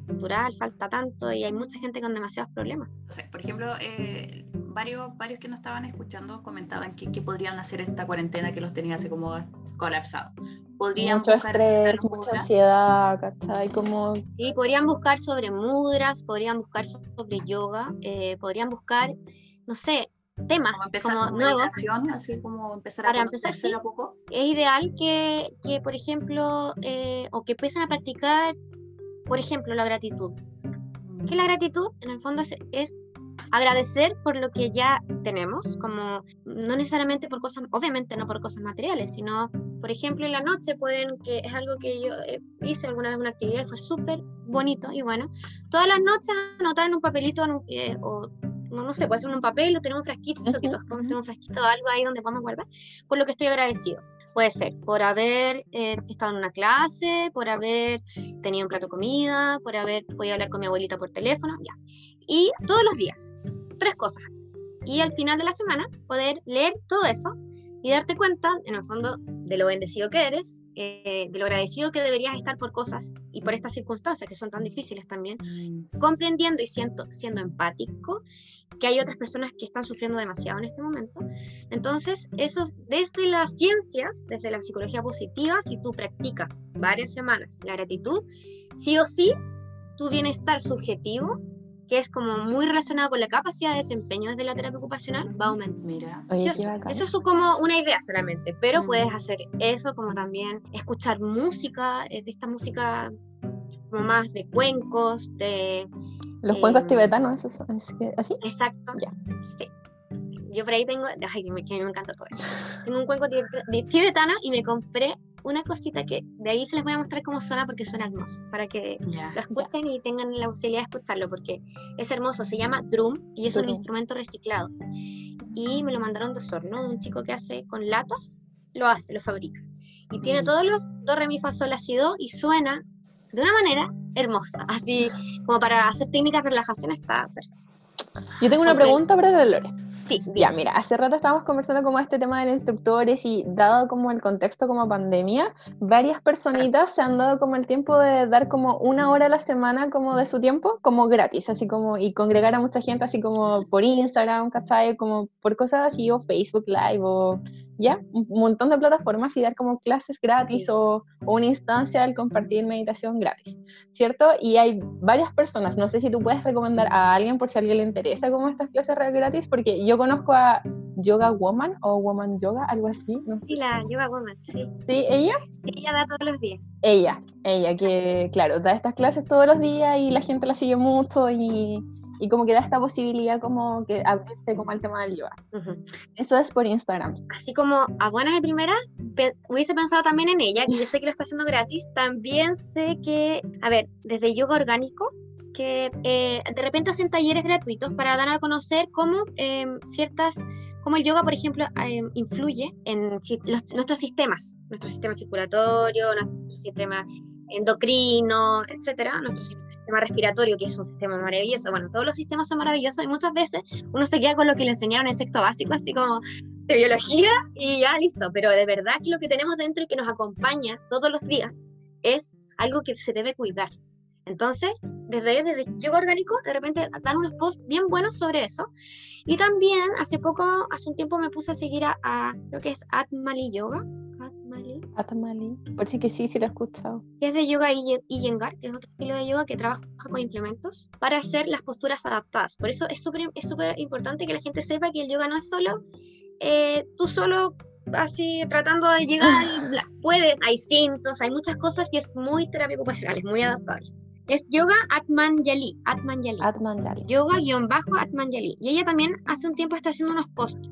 cultural, falta tanto y hay mucha gente con demasiados problemas. O sea, por ejemplo, eh, varios, varios que nos estaban escuchando comentaban que, que, podrían hacer esta cuarentena que los tenía así como colapsado. Podrían Mucho estrés, mucha ansiedad, ¿cachai? Como... Sí, podrían buscar sobre mudras, podrían buscar sobre yoga, eh, podrían buscar, no sé, temas como, nuevos. Así como empezar a para empezar, poco. Es ideal que, que por ejemplo, eh, o que empiecen a practicar por ejemplo, la gratitud. Que la gratitud, en el fondo, es, agradecer por lo que ya tenemos, como no necesariamente por cosas, obviamente no por cosas materiales, sino, por ejemplo, en la noche pueden, que es algo que yo eh, hice alguna vez una actividad y fue súper bonito y bueno, todas las noches anotar en un papelito eh, o no, no sé, puede ser un papel o tener un frasquito, que todos tener un frasquito o algo ahí donde podamos guardar, por lo que estoy agradecido. Puede ser por haber eh, estado en una clase, por haber tenido un plato de comida, por haber podido hablar con mi abuelita por teléfono, ya. Y todos los días, tres cosas. Y al final de la semana, poder leer todo eso y darte cuenta, en el fondo, de lo bendecido que eres eh, de lo agradecido que deberías estar por cosas y por estas circunstancias que son tan difíciles también, mm. comprendiendo y siendo, siendo empático que hay otras personas que están sufriendo demasiado en este momento. Entonces, eso desde las ciencias, desde la psicología positiva, si tú practicas varias semanas la gratitud, sí o sí, tu bienestar subjetivo que es como muy relacionado con la capacidad de desempeño desde la terapia ocupacional, va a aumentar. Mira, eso es como una idea solamente, pero puedes hacer eso como también escuchar música, eh, de esta música como más de cuencos, de... Los cuencos em, tibetanos, eso, ¿así? Exacto, ya. sí. Yo por ahí tengo, ay, que a mí me encanta todo esto. Tengo un cuenco tibetano y me compré una cosita que de ahí se les voy a mostrar cómo suena porque suena hermoso, para que lo escuchen y tengan la posibilidad de escucharlo porque es hermoso, se llama drum y es un instrumento reciclado. Y me lo mandaron de Osorno, de un chico que hace con latas, lo hace, lo fabrica. Y tiene mm. todos los do, re, mi, fa, sol, la, si, do y suena de una manera hermosa, así como para hacer técnicas de relajación está perfecto. Yo tengo una pregunta para Lore. Sí. Ya, mira, hace rato estábamos conversando como este tema de los instructores y dado como el contexto como pandemia, varias personitas se han dado como el tiempo de dar como una hora a la semana como de su tiempo como gratis, así como y congregar a mucha gente así como por Instagram, ¿cachai? Como por cosas así o Facebook Live o ya, un montón de plataformas y dar como clases gratis o, una instancia al compartir meditación gratis, ¿cierto? Y hay varias personas, no sé si tú puedes recomendar a alguien por si a alguien le interesa como estas clases gratis, porque yo conozco a Yoga Woman o Woman Yoga, algo así. ¿no? Sí, la Yoga Woman, sí. ¿Sí? ¿Ella? Sí, ella da todos los días. Ella, ella, que claro, da estas clases todos los días y la gente la sigue mucho y y como que da esta posibilidad como que abrirse como al tema del yoga. Eso es por Instagram. Así como a buenas de primera, hubiese pensado también en ella, que yo sé que lo está haciendo gratis, también sé que, a ver, desde yoga orgánico, que eh, de repente hacen talleres gratuitos para dar a conocer cómo em, ciertas cómo el yoga, por ejemplo, em, influye en nuestros sistemas, nuestro sistema circulatorio, nuestro sistema endocrino, etcétera, nuestro sistema respiratorio, que es un sistema maravilloso. Bueno, todos los sistemas son maravillosos y muchas veces uno se queda con lo que le enseñaron en sexto básico, así como de biología y ya listo. Pero de verdad que lo que tenemos dentro y que nos acompaña todos los días es algo que se debe cuidar. Entonces, desde, desde yoga orgánico, de repente dan unos posts bien buenos sobre eso. Y también, hace poco, hace un tiempo me puse a seguir a, a lo que es Atmali Yoga, Atamali. Parece que sí, sí lo he escuchado. Que es de yoga Iyengar, que es otro estilo de yoga que trabaja con implementos para hacer las posturas adaptadas. Por eso es súper es importante que la gente sepa que el yoga no es solo eh, tú solo así tratando de llegar y puedes, hay cintos, hay muchas cosas y es muy terapia ocupacional, es muy adaptable. Es yoga Atmanjali, Atmanjali. Atmanjali. Yoga-Atmanjali. Y ella también hace un tiempo está haciendo unos posts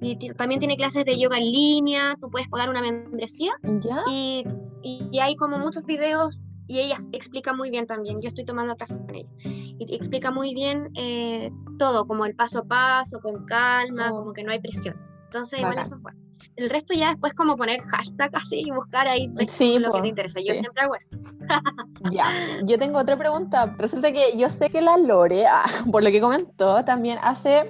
y también tiene clases de yoga en línea, tú puedes pagar una membresía. ¿Ya? Y, y, hay como muchos videos y ella explica muy bien también, yo estoy tomando clases con ella, y explica muy bien eh, todo, como el paso a paso, con calma, oh. como que no hay presión. Entonces, bueno, eso fue. El resto ya después como poner hashtag así y buscar ahí sí, lo que te interesa. Yo siempre hago eso. ya, yo tengo otra pregunta. Resulta que yo sé que la Lore, ah, por lo que comentó, también hace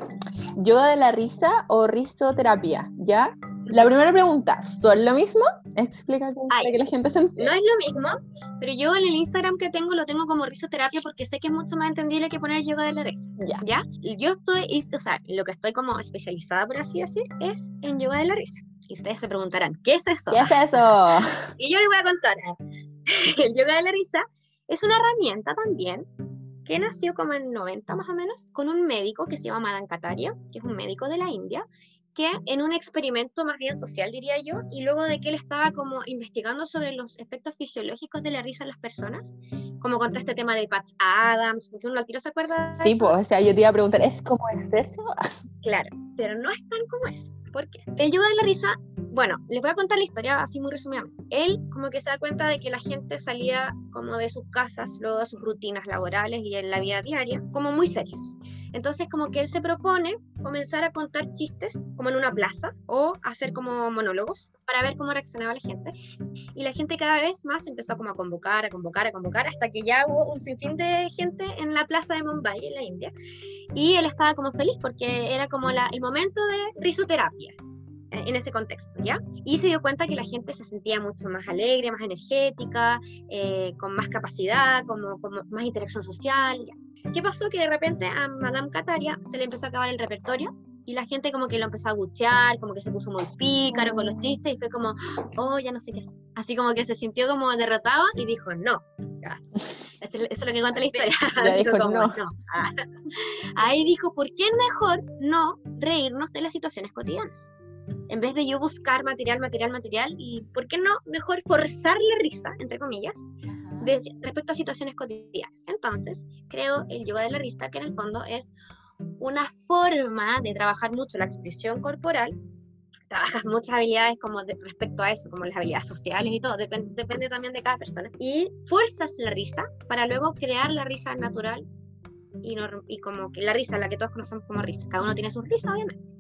yoga de la risa o risoterapia, ¿ya? La primera pregunta, ¿son lo mismo? Explica para que la gente se entienda. No es lo mismo, pero yo en el Instagram que tengo lo tengo como risoterapia porque sé que es mucho más entendible que poner yoga de la risa. Ya. ¿Ya? Yo estoy, o sea, lo que estoy como especializada, por así decir, es en yoga de la risa. Y ustedes se preguntarán, ¿qué es eso? ¿Qué es eso? y yo les voy a contar. el yoga de la risa es una herramienta también que nació como en el 90 más o menos, con un médico que se llama Madan Kataria, que es un médico de la India, que en un experimento más bien social, diría yo, y luego de que él estaba como investigando sobre los efectos fisiológicos de la risa en las personas, como conté este tema de Patch Adams, porque uno al tiro se acuerda. sí, pues, o sea, yo te iba a preguntar, ¿es como es eso? claro, pero no es tan como es. ¿Por qué? El yoga de la risa, bueno, les voy a contar la historia así muy resumidamente. Él como que se da cuenta de que la gente salía como de sus casas, luego de sus rutinas laborales y en la vida diaria, como muy serios. Entonces como que él se propone comenzar a contar chistes como en una plaza o hacer como monólogos para ver cómo reaccionaba la gente. Y la gente cada vez más empezó como a convocar, a convocar, a convocar, hasta que ya hubo un sinfín de gente en la plaza de Mumbai, en la India. Y él estaba como feliz porque era como la, el momento de risoterapia eh, en ese contexto, ¿ya? Y se dio cuenta que la gente se sentía mucho más alegre, más energética, eh, con más capacidad, como, como más interacción social, ¿ya? ¿Qué pasó? Que de repente a Madame Cataria se le empezó a acabar el repertorio y la gente como que lo empezó a buchear, como que se puso muy pícaro con los chistes y fue como, oh, ya no sé qué hacer. Así como que se sintió como derrotado y dijo, no. Eso, es lo que cuenta la historia. dijo, no. Ahí dijo, ¿por qué mejor no reírnos de las situaciones cotidianas? En vez de yo buscar material, material, material, y ¿por qué no mejor forzar la risa, entre comillas, respecto a situaciones cotidianas. Entonces, creo el yoga de la risa, que en el fondo es una forma de trabajar mucho la expresión corporal. Trabajas muchas habilidades como respecto a eso, como las habilidades sociales y todo, depende, también de cada persona. Y fuerzas la risa para luego crear la risa natural y, y, como que la risa, la que todos conocemos como risa. Cada uno tiene su risa, obviamente.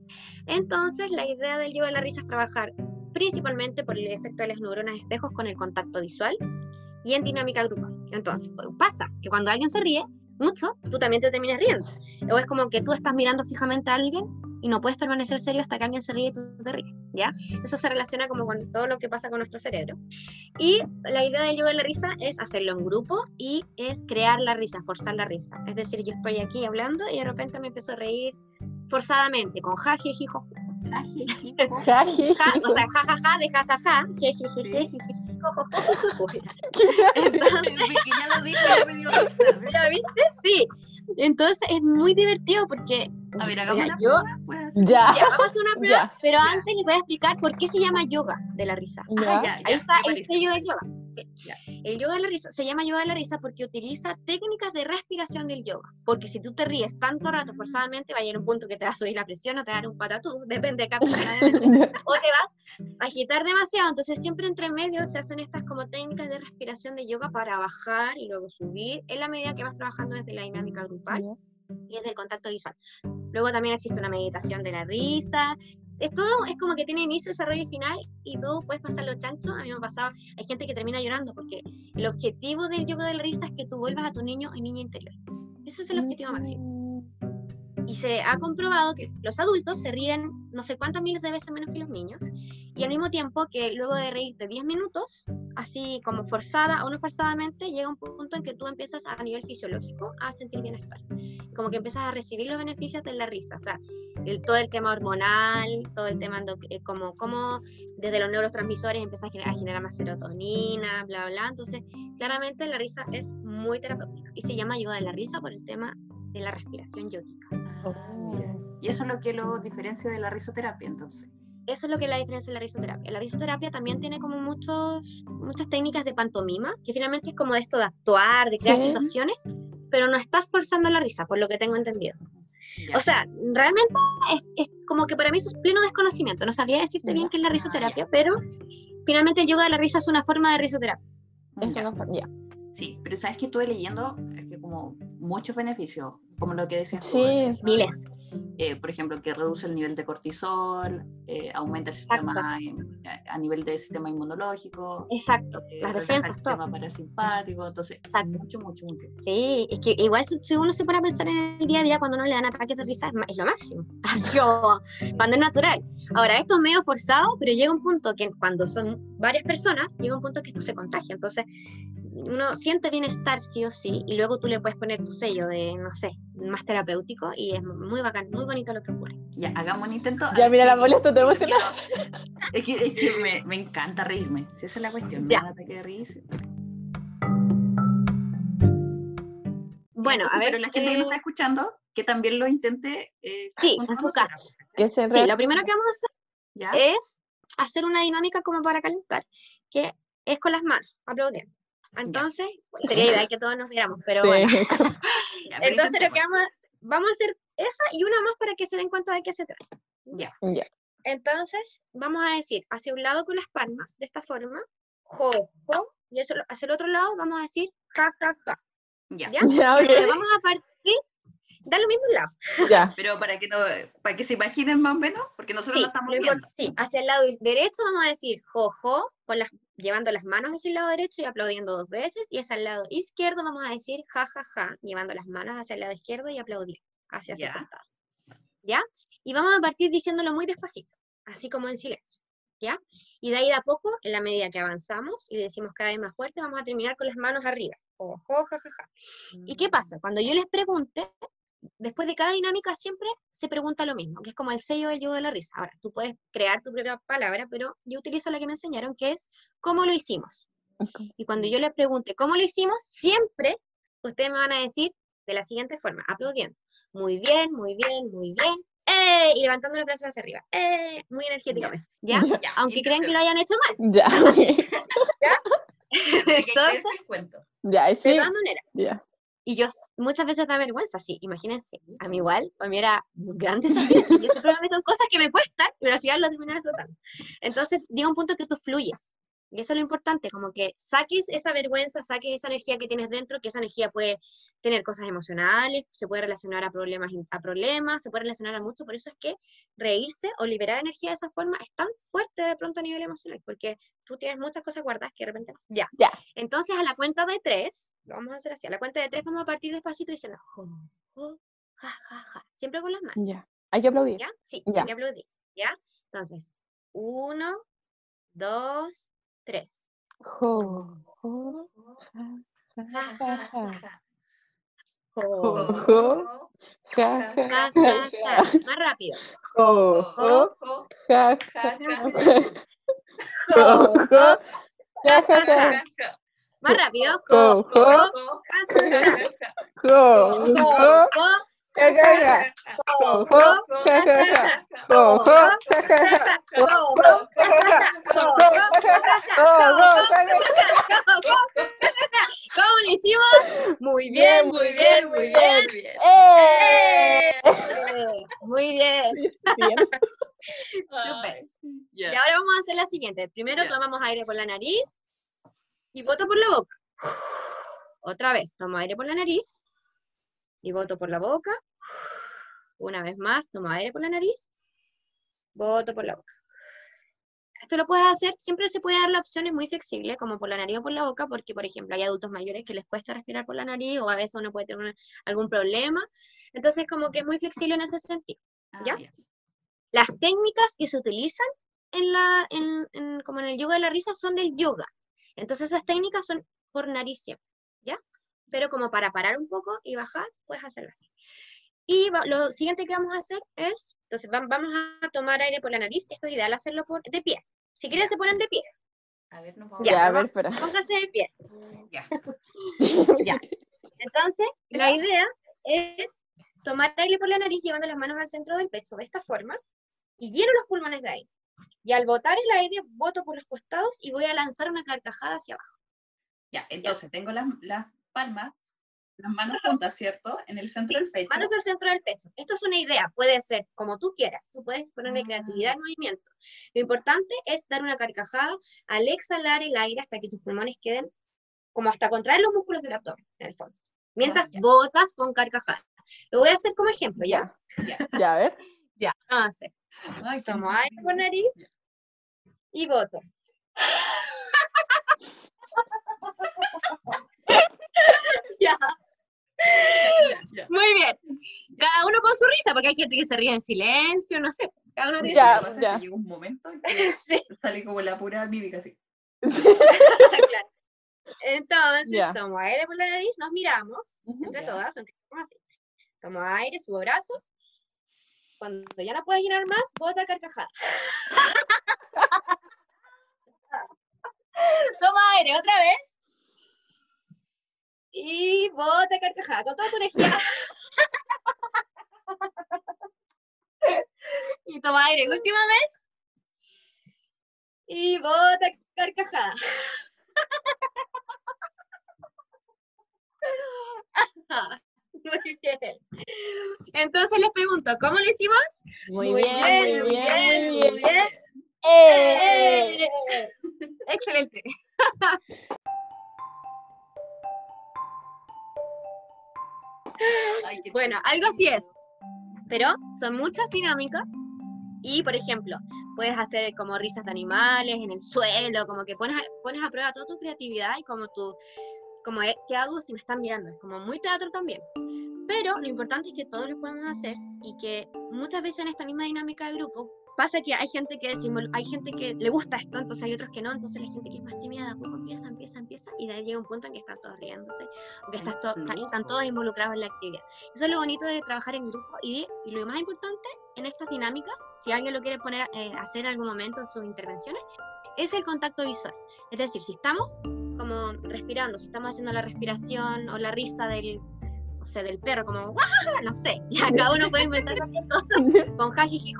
Entonces, la idea del yoga de la risa es trabajar principalmente por el efecto de las neuronas espejos con el contacto visual y en dinámica grupal. Entonces, pues, pasa que cuando alguien se ríe mucho, tú también te terminas riendo. O es como que tú estás mirando fijamente a alguien y no puedes permanecer serio hasta que alguien se ríe y tú te ríes, ¿ya? Eso se relaciona como con todo lo que pasa con nuestro cerebro. Y la idea del yoga de la risa es hacerlo en grupo y es crear la risa, forzar la risa. Es decir, yo estoy aquí hablando y de repente me empiezo a reír forzadamente, con jaje, jijo. Jaje, o sea, jajaja de jajaja, Entonces, que ya lo dije, ya me dio risa. ¿Ya viste? Sí. Entonces es muy divertido porque. A ver, hagamos una prueba. Pues, ya. ya. Vamos a hacer una prueba, pero antes les voy a explicar por qué se llama yoga de la risa. Ah, ya, Ahí está el sello del yoga. El yoga de la risa se llama yoga de la risa porque utiliza técnicas de respiración del yoga. Porque si tú te ríes tanto rato forzadamente, va a llegar un punto que te va a subir la presión o te va a dar un patatú, depende de cada persona. o te vas a agitar demasiado. Entonces, siempre entre medio se hacen estas como técnicas de respiración de yoga para bajar y luego subir en la medida que vas trabajando desde la dinámica grupal y desde el contacto visual. Luego también existe una meditación de la risa, es todo, es como que tiene inicio, desarrollo y final y tú puedes pasarlo chancho. A mí me pasaba, hay gente que termina llorando porque el objetivo del yoga de la risa es que tú vuelvas a tu niño y niña interior. Ese es el objetivo máximo. Y se ha comprobado que los adultos se ríen no sé cuántas miles de veces menos que los niños y al mismo tiempo que luego de reír de 10 minutos, así como forzada o no forzadamente, llega un punto en que tú empiezas a nivel fisiológico a sentir bienestar. Como que empiezas a recibir los beneficios de la risa. O sea, el, todo el tema hormonal, todo el tema eh, como, como desde los neurotransmisores empieza a generar, más serotonina, bla, bla. Entonces, claramente la risa es muy terapéutica y se llama yoga de la risa por el tema de la respiración yógica. Oh, y eso es lo que lo diferencia de la risoterapia, entonces eso es lo que es la diferencia de la risoterapia. La risoterapia también tiene como muchos, muchas técnicas de pantomima, que finalmente es como de esto de actuar, de crear situaciones, pero no estás forzando la risa, por lo que tengo entendido. O sea, realmente es, como que para mí eso es pleno desconocimiento. No sabía decirte bien qué es la risoterapia, pero finalmente el yoga de la risa es una forma de risoterapia. Eso no ya. Sí, pero sabes que estuve leyendo que como muchos beneficios, como lo que decías. Sí, miles. Eh, por ejemplo, que reduce el nivel de cortisol, eh, aumenta el sistema a nivel del sistema inmunológico. Exacto, eh, las defensas. El sistema parasimpático, entonces, Exacto. mucho, mucho, mucho. Sí, es que igual si uno se pone a pensar en el día a día cuando no le dan ataques de risa, es, lo máximo. Así como, cuando es natural. Ahora, esto es medio forzado, pero llega un punto que cuando son varias personas, llega un punto que esto se contagia. Entonces, uno siente bienestar sí o sí, y luego tú le puedes poner tu sello de, no sé, más terapéutico, y es muy bacán, muy bonito lo que ocurre. Ya, hagamos un intento. Ya, mira la molesta, te emocionada. Es que, es que me, me, encanta reírme, si esa es la cuestión, ya. me. Bueno, a ver. Pero la gente que nos está escuchando, que también lo intente. Eh, sí, en su casa. Sí, lo primero que vamos a hacer es hacer una dinámica como para calentar, que es con las manos, aplaudiendo. Entonces, sería ideal que todos nos viéramos, pero bueno. Entonces, lo que vamos a, vamos a hacer esa y una más para que se den cuenta de qué se trata. Ya. Entonces, vamos a decir hacia un lado con las palmas, de esta forma, jo, jo, y eso, hacia el otro lado vamos a decir ja, ja, ja. Ya. ¿Ya? Vamos a partir da lo mismo el lado. Ya. Pero para que, no, para que se imaginen más o menos, porque nosotros lo estamos viendo. Sí, hacia el lado derecho vamos a decir jo, jo, con las, llevando las manos hacia el lado derecho y aplaudiendo dos veces, y hacia el lado izquierdo vamos a decir ja, ja, ja, llevando las manos hacia el lado izquierdo y aplaudiendo hacia ese costado. ¿Ya? Y vamos a partir diciéndolo muy despacito, así como en silencio. ¿Ya? Y de ahí de a poco, en la medida que avanzamos y decimos cada vez más fuerte, vamos a terminar con las manos arriba. jo, ja, ja, ja. ¿Y qué pasa? Mm. Cuando yo les pregunte, después de cada dinámica siempre se pregunta lo mismo, que es como el sello del yugo de la risa. Ahora, tú puedes crear tu propia palabra, pero yo utilizo la que me enseñaron, que es ¿cómo lo hicimos? Y cuando yo les pregunte ¿cómo lo hicimos? Siempre ustedes me van a decir de la siguiente forma, aplaudiendo. Muy bien, muy bien, muy bien. ¡Eh! Y levantando los brazos hacia arriba. ¡Eh! Muy energéticamente. ¿Ya? Aunque crean que lo hayan hecho mal. Ya. ¿Ya? Entonces, ya, sí. De todas maneras. Ya. Y yo muchas veces da vergüenza, sí, imagínense, a mí igual, para mí era grande yo siempre me meto en cosas que me cuestan, pero al final lo termino disfrutando. Entonces, llega un punto que tú fluyes, y eso es lo importante, como que saques esa vergüenza, saques esa energía que tienes dentro, que esa energía puede tener cosas emocionales, se puede relacionar a problemas, a problemas, se puede relacionar a mucho, por eso es que reírse o liberar energía de esa forma es tan fuerte de pronto a nivel emocional, porque tú tienes muchas cosas guardadas que de repente no. Ya. ya. Entonces, a la cuenta de tres, lo vamos a hacer así. A la cuenta de tres vamos a partir despacito diciendo ja, ja, ja. Siempre con las manos. Ya. Hay que aplaudir. ¿Ya? Sí, hay que aplaudir. ¿Ya? Entonces, uno, dos, tres. Jo, jo, ja, ja, ja, ja. Jo, jo, ja, ja, ja, ja. Más rápido. Jo, jo, ja, ja, ja. Jo, jo, ja, ja, ja. Más rápido. Jo, jo, jo, jo, ¿Cómo lo hicimos? Muy bien, muy bien, muy bien. Muy bien. Y ahora vamos a hacer la siguiente. Primero tomamos aire por la nariz y voto por la boca. Otra vez, tomo aire por la nariz y voto por la boca. Una vez más, tomo aire por la nariz, voto por la boca. Esto lo puedes hacer, siempre se puede dar la opción, es muy flexible, como por la nariz o por la boca, porque, por ejemplo, hay adultos mayores que les cuesta respirar por la nariz o a veces uno puede tener algún problema. Entonces, como que es muy flexible en ese sentido. Ah, ¿ya? Las técnicas que se utilizan en la, en, como en el yoga de la risa son del yoga. Entonces esas técnicas son por nariz siempre. Pero como para parar un poco y bajar, puedes hacerlo así. Y lo siguiente que vamos a hacer es, entonces vamos a tomar aire por la nariz, esto es ideal hacerlo por, de pie. Si quieren se ponen de pie. A ver, no vamos ya, a ver, espera. Póngase de pie. Ya. ya. Entonces, la idea es tomar aire por la nariz llevando las manos al centro del pecho de esta forma y lleno los pulmones de aire. Y al botar el aire, boto por los costados y voy a lanzar una carcajada hacia abajo. Ya, entonces tengo las, palmas, las manos juntas, ¿cierto? En el centro del pecho. Manos al centro del pecho. Esto es una idea, puede ser como tú quieras. Tú puedes ponerle ah. creatividad al movimiento. Lo importante es dar una carcajada al exhalar el aire hasta que tus pulmones queden como hasta contraer los músculos del abdomen, en el fondo. Mientras ah, botas con carcajada. Lo voy a hacer como ejemplo, ¿ya? Ya, ya a ver. Ya, vamos a hacer. Tomo aire por nariz y voto. ya. Muy bien. Cada uno con su risa, porque hay gente que se ríe en silencio, no sé. Cada uno tiene ya, su ya. Llega un momento en que sale como la pura mímica así. claro. Entonces, tomo aire por la nariz, nos miramos, entre todas, aunque estamos así. Tomo aire, subo brazos cuando ya no puedes llenar más, bota carcajada. Toma aire otra vez. Y bota carcajada con toda tu energía. y toma aire, última vez. Y bota carcajada. Muy bien. Entonces les pregunto, ¿cómo lo hicimos? Muy, bien, muy bien, muy bien. ¡Eh! Excelente. bueno, algo así es. Pero son muchas dinámicas y, por ejemplo, puedes hacer como risas de animales en el suelo, como que pones a, pones a prueba toda tu creatividad y como tu, como, eh, ¿qué hago si me están mirando? Es como muy teatro también. Pero lo importante es que todos lo podemos hacer y que muchas veces en esta misma dinámica de grupo pasa que hay gente que hay gente que le gusta esto, entonces hay otros que no, entonces la gente que es más tímida, a poco empieza, empieza, empieza, y de ahí llega un punto en que están todos riéndose, o que estás están todos involucrados en la actividad. Eso es lo bonito de trabajar en grupo y, y lo más importante en estas dinámicas, si alguien lo quiere poner, eh, hacer en algún momento en sus intervenciones, es el contacto visual. Es decir, si estamos como respirando, si estamos haciendo la respiración o la risa del no sé, del perro, como, no sé, y cada uno puede inventar cualquier cosa con jajiji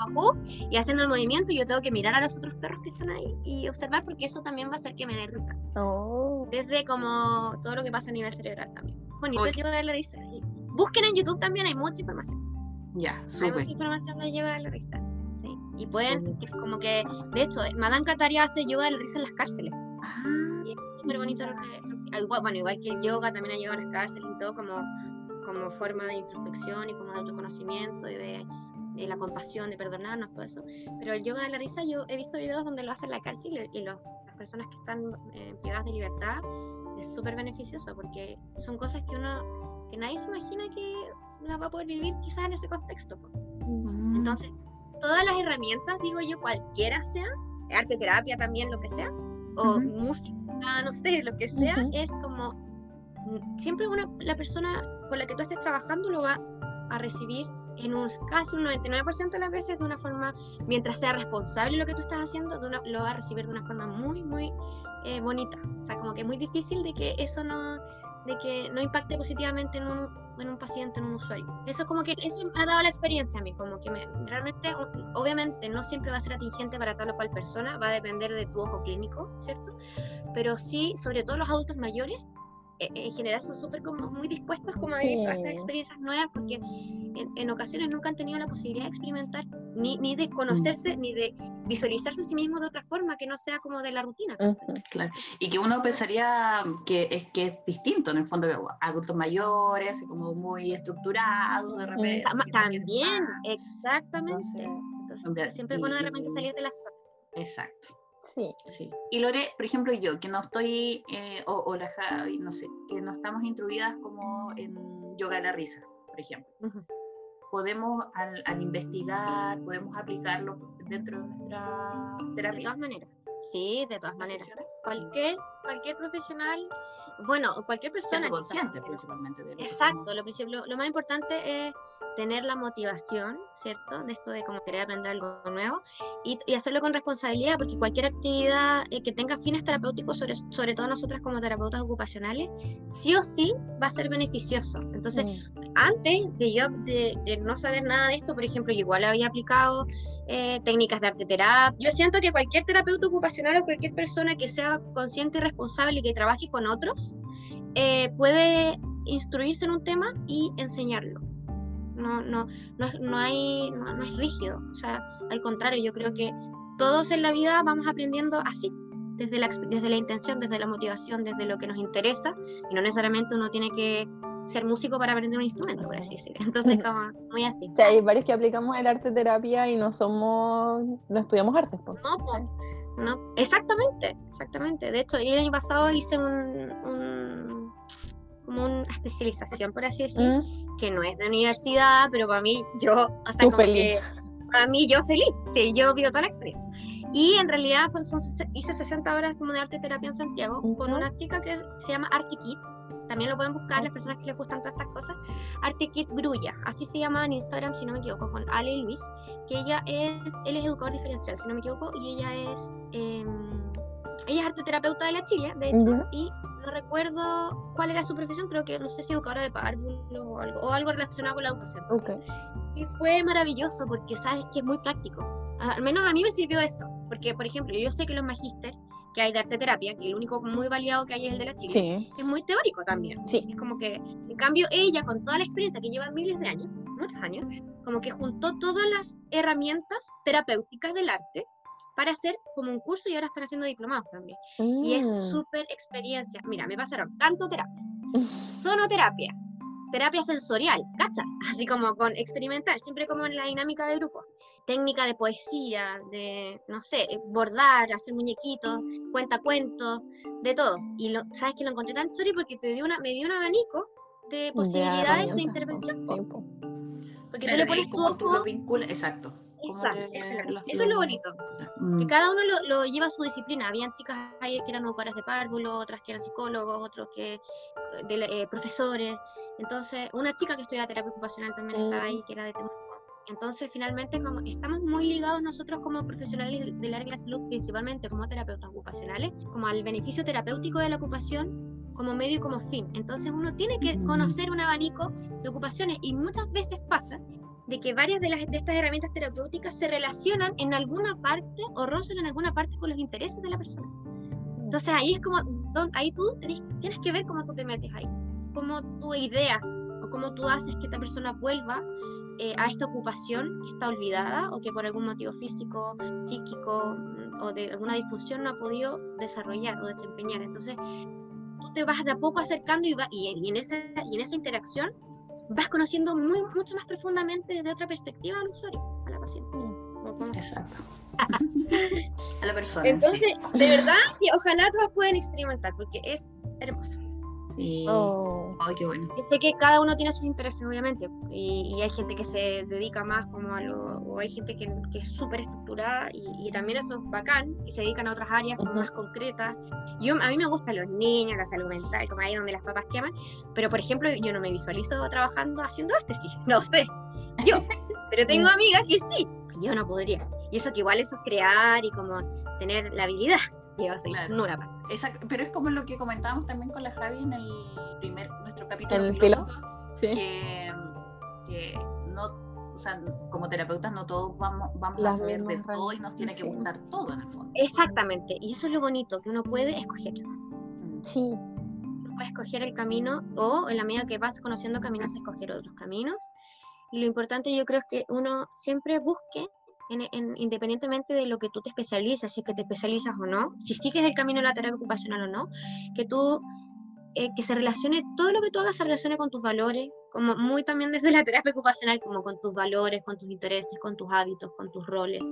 y haciendo el movimiento, y yo tengo que mirar a los otros perros que están ahí y observar, porque eso también va a hacer que me dé risa. Oh. Desde como todo lo que pasa a nivel cerebral también. Bonito el yoga de la risa. busquen en YouTube también, hay mucha información. Ya, súper. Hay mucha información de yoga de la risa. Sí. Y pueden, como que, de hecho, Madame Kataria hace yoga de la risa en las cárceles. Ah. Y es súper bonito lo que, igual, bueno, igual que el yoga también ha llegado a las cárceles y todo como como forma de introspección y como de autoconocimiento y de, la compasión, de perdonarnos, todo eso. Pero el yoga de la risa, yo he visto videos donde lo hacen en la cárcel y, las personas que están eh, privadas de libertad es súper beneficioso porque son cosas que uno, que nadie se imagina que las va a poder vivir quizás en ese contexto. Mm. Entonces, todas las herramientas, digo yo, cualquiera sea, arte, terapia también, lo que sea, o música, no sé, lo que sea, es como mm, siempre una, la persona con la que tú estés trabajando lo va a recibir en un casi un 99% de las veces de una forma, mientras sea responsable lo que tú estás haciendo, lo va a recibir de una forma muy, muy eh, bonita. O sea, como que es muy difícil de que eso no, de que no impacte positivamente en un, en un paciente, en un usuario. Eso es como que eso me ha dado la experiencia a mí, como que me, realmente, obviamente no siempre va a ser atingente para tal o cual persona, va a depender de tu ojo clínico, ¿cierto? Pero sí, sobre todo los adultos mayores, en general son súper como muy dispuestos como a vivir todas estas experiencias nuevas porque en, ocasiones nunca han tenido la posibilidad de experimentar ni, ni de conocerse ni de visualizarse a sí mismo de otra forma que no sea como de la rutina. Claro. Y que uno pensaría que es, que es distinto en el fondo, adultos mayores, como muy estructurados de repente. También, exactamente. Entonces, siempre es bueno de repente salir de la zona. Exacto. Sí. sí. Y Lore, por ejemplo, yo, que no estoy, eh, o, la Javi, no sé, que no estamos instruidas como en yoga de la risa, por ejemplo. Podemos, al, al, investigar, podemos aplicarlo dentro de nuestra terapia. De todas maneras. Sí, de todas maneras. Cualquier, cualquier profesional, bueno, cualquier persona. consciente principalmente. De Exacto, lo, lo, lo más importante es tener la motivación, ¿cierto? De esto de como querer aprender algo nuevo y, hacerlo con responsabilidad, porque cualquier actividad eh, que tenga fines terapéuticos, sobre, sobre todo nosotras como terapeutas ocupacionales, sí o sí va a ser beneficioso. Entonces, mm. antes de yo de, no saber nada de esto, por ejemplo, yo igual había aplicado eh, técnicas de arte terapia. Yo siento que cualquier terapeuta ocupacional o cualquier persona que sea consciente y responsable y que trabaje con otros, eh, puede instruirse en un tema y enseñarlo no, no, no, no hay, no, es rígido, o sea, al contrario, yo creo que todos en la vida vamos aprendiendo así, desde la, desde la intención, desde la motivación, desde lo que nos interesa, y no necesariamente uno tiene que ser músico para aprender un instrumento, por así decirlo. Entonces, como muy así. O hay varios que aplicamos el arte terapia y no somos, no estudiamos artes, pues. No, pues, no, exactamente, exactamente. De hecho, el año pasado hice un, un como una especialización, por así decir, mm. que no es de universidad, pero para mí, yo, hasta como feliz. para mí, yo feliz, sí, yo vivo toda la experiencia. Y en realidad son, hice 60 horas como de arte terapia en Santiago con una chica que se llama Artikit. También lo pueden buscar las personas que les gustan todas estas cosas. Artikit Grulla, así se llama en Instagram, si no me equivoco, con Ale Luis, que ella es, él es educador diferencial, si no me equivoco, y ella es, em, ella es arte terapeuta de la Chile, de hecho, y no recuerdo cuál era su profesión, creo que no sé si educadora de párvulos o algo, o algo relacionado con la educación. que fue maravilloso porque sabes que es muy práctico. Al menos a mí me sirvió eso, porque por ejemplo, yo sé que los magíster que hay de arte terapia, que el único muy validado que hay es el de la Chile, es muy teórico también. Sí. Es como que, en cambio, ella, con toda la experiencia que lleva miles de años, muchos años, como que juntó todas las herramientas terapéuticas del arte para hacer como un curso y ahora están haciendo diplomados también. Y es Mm. súper experiencia. Mira, me pasaron cantoterapia, sonoterapia, terapia sensorial, ¿cacha? Así como con experimentar, siempre como en la dinámica de grupo. Técnica de poesía, de, no sé, eh, bordar, hacer muñequitos, cuenta cuentos, de todo. Y lo, sabes que lo encontré tan chori porque te dio una, me dio un abanico de posibilidades de, intervención. Porque Claro, tú le pones tu como tú lo ojo. vinculas, exacto. Exacto, eso es lo- los- eso es lo bonito. Mm. que cada uno lo, lo lleva a su disciplina. Habían chicas ahí que eran educadoras de párvulo, otras que eran psicólogos, otros que de eh, profesores. Entonces, una chica que estudia terapia ocupacional también estaba ahí, que era de Temuco. Entonces, finalmente, como estamos muy ligados nosotros como profesionales del- área de la salud, principalmente como terapeutas ocupacionales, como al beneficio terapéutico de la ocupación como medio y como fin. Entonces, uno tiene que Mm. conocer un abanico de ocupaciones y muchas veces pasa de que varias de, las, de estas herramientas terapéuticas se relacionan en alguna parte o rozan en alguna parte con los intereses de la persona. Entonces ahí es como, don- ahí tú tenés- tienes que ver cómo tú te metes ahí, cómo tú ideas o cómo tú haces que esta persona vuelva eh, a esta ocupación que está olvidada o que por algún motivo físico, psíquico mm, o de alguna disfunción no ha podido desarrollar o desempeñar. Entonces tú te vas de a poco acercando y, va, y, y en, esa, y en esa interacción vas conociendo muy, mucho más profundamente desde otra perspectiva al usuario, a la paciente. como- Exacto. a la persona. sí. Entonces, de verdad, que ojalá todas puedan experimentar, porque es hermoso. Sí. Oh. Ay, qué bueno. Yo sé que cada uno tiene sus intereses, obviamente, y, y hay gente que se dedica más como a lo, o hay gente que, que es súper estructurada, y, y también eso es bacán, que se dedican a otras áreas como más concretas. Yo, a mí me gustan los niños, la salud mental, como ahí donde las papas queman, pero por ejemplo, yo no me visualizo trabajando haciendo arte, sí, no sé, yo, pero tengo amigas que sí, yo no podría. Y eso que igual eso es crear y como tener la habilidad, yo soy Claro. nula para Exacto, pero es como lo que comentábamos también con la Javi en el primer, nuestro capítulo El piloto, Sí. que, que no, o sea, como terapeutas no todos vamos, vamos a Las saber de todo y nos tiene que sí. gustar todo en el fondo. Exactamente, y eso es lo bonito, que uno puede escoger. Mm. Sí. Uno puede escoger el camino o en la medida que vas conociendo caminos, escoger otros caminos. Y lo importante yo creo es que uno siempre busque, en- en- independientemente de lo que tú te especializas, si es que te especializas o no, si sigues el camino de la terapia ocupacional o no, que tú, eh, que se relacione, todo lo que tú hagas se relacione con tus valores, como muy también desde la terapia ocupacional, como con tus valores, con tus intereses, con tus hábitos, con tus roles.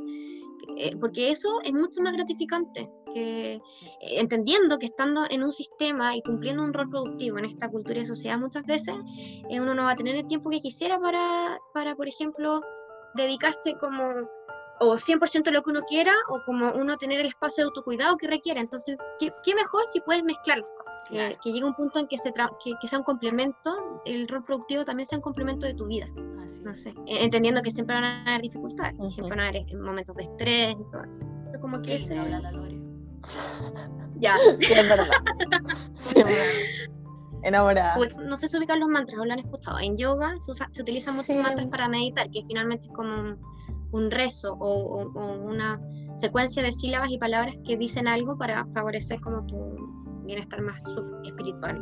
Eh, porque eso es mucho más gratificante que eh, entendiendo que estando en un sistema y cumpliendo un rol productivo en esta cultura y sociedad muchas veces uno no va a tener el tiempo que quisiera para, para por ejemplo, dedicarse como o 100% lo que uno quiera o como uno tener el espacio de autocuidado que requiere. Entonces, ¿qué, qué mejor si puedes mezclar las cosas? Que, Claro. que llegue un punto en que, se tra- que, que sea un complemento, el rol productivo también sea un complemento de tu vida. Así No sé, eh, entendiendo que siempre van a haber dificultades, siempre van a haber eh, momentos de estrés y todo eso. Pero como que ese... lindo habla la Lore. Ya. Sí, es verdad. Sí, es verdad. Enamorada. Pues, no sé si ubican los mantras o lo han escuchado. En yoga se, usa- se utilizan muchos Sí. mantras para meditar, que finalmente es como un, un rezo o, o- o una secuencia de sílabas y palabras que dicen algo para favorecer como tu bienestar más espiritual.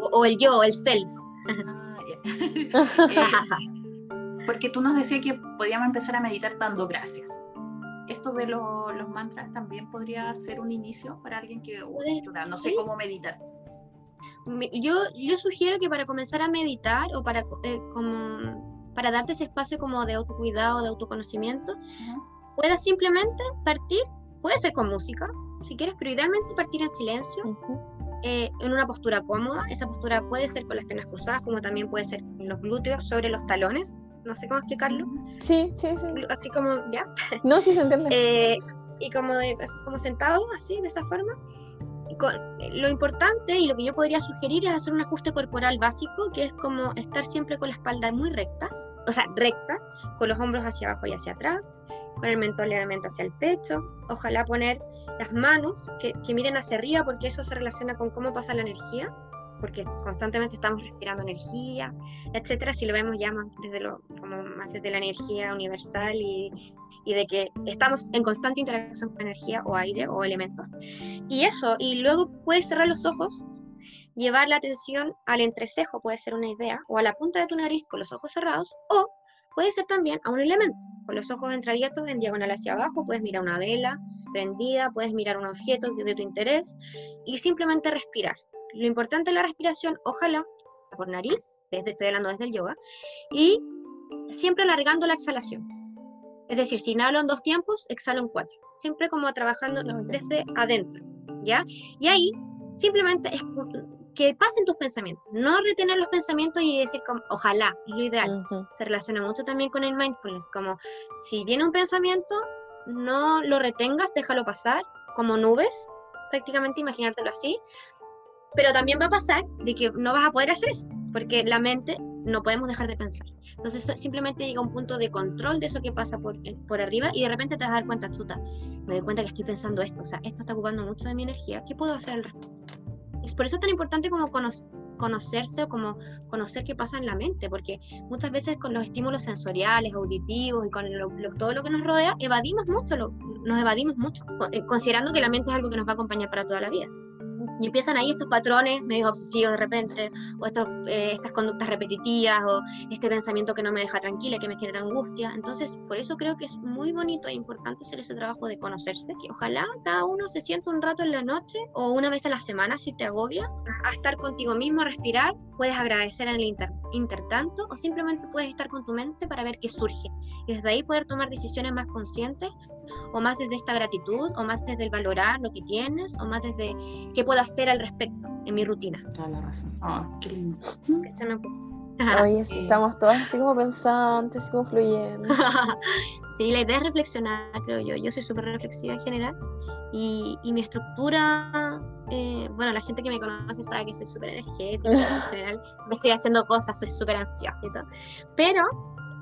O, o el yo, el self. Ah. Eh, porque tú nos decías que podíamos empezar a meditar dando gracias. Esto de lo- los mantras también podría ser un inicio para alguien que chuta, no sé cómo meditar. Me- Yo, yo sugiero que para comenzar a meditar o para, eh, como, para darte ese espacio como de autocuidado, de autoconocimiento, Ujú. puedas simplemente partir, puede ser con música, si quieres, pero idealmente partir en silencio, eh, en una postura cómoda. Esa postura puede ser con las piernas cruzadas, como también puede ser con los glúteos sobre los talones. No sé cómo explicarlo. Sí, sí, sí. Así como, ya. No, sí se entiende. Eh, y como, de, como sentado, así, de esa forma. Con- eh, lo importante y lo que yo podría sugerir es hacer un ajuste corporal básico, que es como estar siempre con la espalda muy recta, o sea, recta, con los hombros hacia abajo y hacia atrás, con el mentón levemente hacia el pecho. Ojalá poner las manos que, que miren hacia arriba, porque eso se relaciona con cómo pasa la energía. porque constantemente estamos respirando energía, etcétera, si lo vemos ya más desde, lo, como más desde la energía universal y, y de que estamos en constante interacción con energía o aire o elementos. Y eso, y luego puedes cerrar los ojos, llevar la atención al entrecejo, puede ser una idea, o a la punta de tu nariz con los ojos cerrados, o puede ser también a un elemento, con los ojos entreabiertos en diagonal hacia abajo, puedes mirar una vela prendida, puedes mirar un objeto de tu interés y simplemente respirar. Lo importante es la respiración, ojalá por nariz, desde, estoy hablando desde el yoga, y siempre alargando la exhalación. Es decir, si inhalo en dos tiempos, exhalo en cuatro. Siempre como trabajando desde adentro, ¿ya? Y ahí simplemente es que pasen tus pensamientos, no retener los pensamientos y decir como, ojalá, es lo ideal. Se relaciona mucho también con el mindfulness, como si viene un pensamiento, no lo retengas, déjalo pasar, como nubes, prácticamente imagínatelo así, pero también va a pasar de que no vas a poder hacer eso, porque la mente no podemos dejar de pensar. Entonces simplemente llega un punto de control de eso que pasa por, eh, por arriba y de repente te vas a dar cuenta, chuta, me doy cuenta que estoy pensando esto, o sea, esto está ocupando mucho de mi energía, ¿qué puedo hacer al respecto? Es por eso es tan importante como conocerse o como conocer qué pasa en la mente, porque muchas veces con los estímulos sensoriales, auditivos y con todo lo que nos rodea, evadimos mucho, nos evadimos mucho, eh, considerando que la mente es algo que nos va a acompañar para toda la vida. Y empiezan ahí estos patrones medio obsesivos de repente, o estos, eh, estas conductas repetitivas, o este pensamiento que no me deja tranquila, que me genera angustia. Entonces, por eso creo que es muy bonito e importante hacer ese trabajo de conocerse, que ojalá cada uno se sienta un rato en la noche o una vez a la semana si te agobia, a estar contigo mismo, a respirar, puedes agradecer en el inter, intertanto, o simplemente puedes estar con tu mente para ver qué surge. Y desde ahí poder tomar decisiones más conscientes o más desde esta gratitud, o más desde el valorar lo que tienes, o más desde qué puedo hacer al respecto en mi rutina. Toda la razón. Oh, qué lindo. Oye, sí, estamos todas así como pensantes, así como fluyendo. sí, la idea es reflexionar, creo yo. Yo soy súper reflexiva en general y, y mi estructura, eh, bueno, la gente que me conoce sabe que soy súper energética en general. Me estoy haciendo cosas, soy súper ansiosa y todo. Pero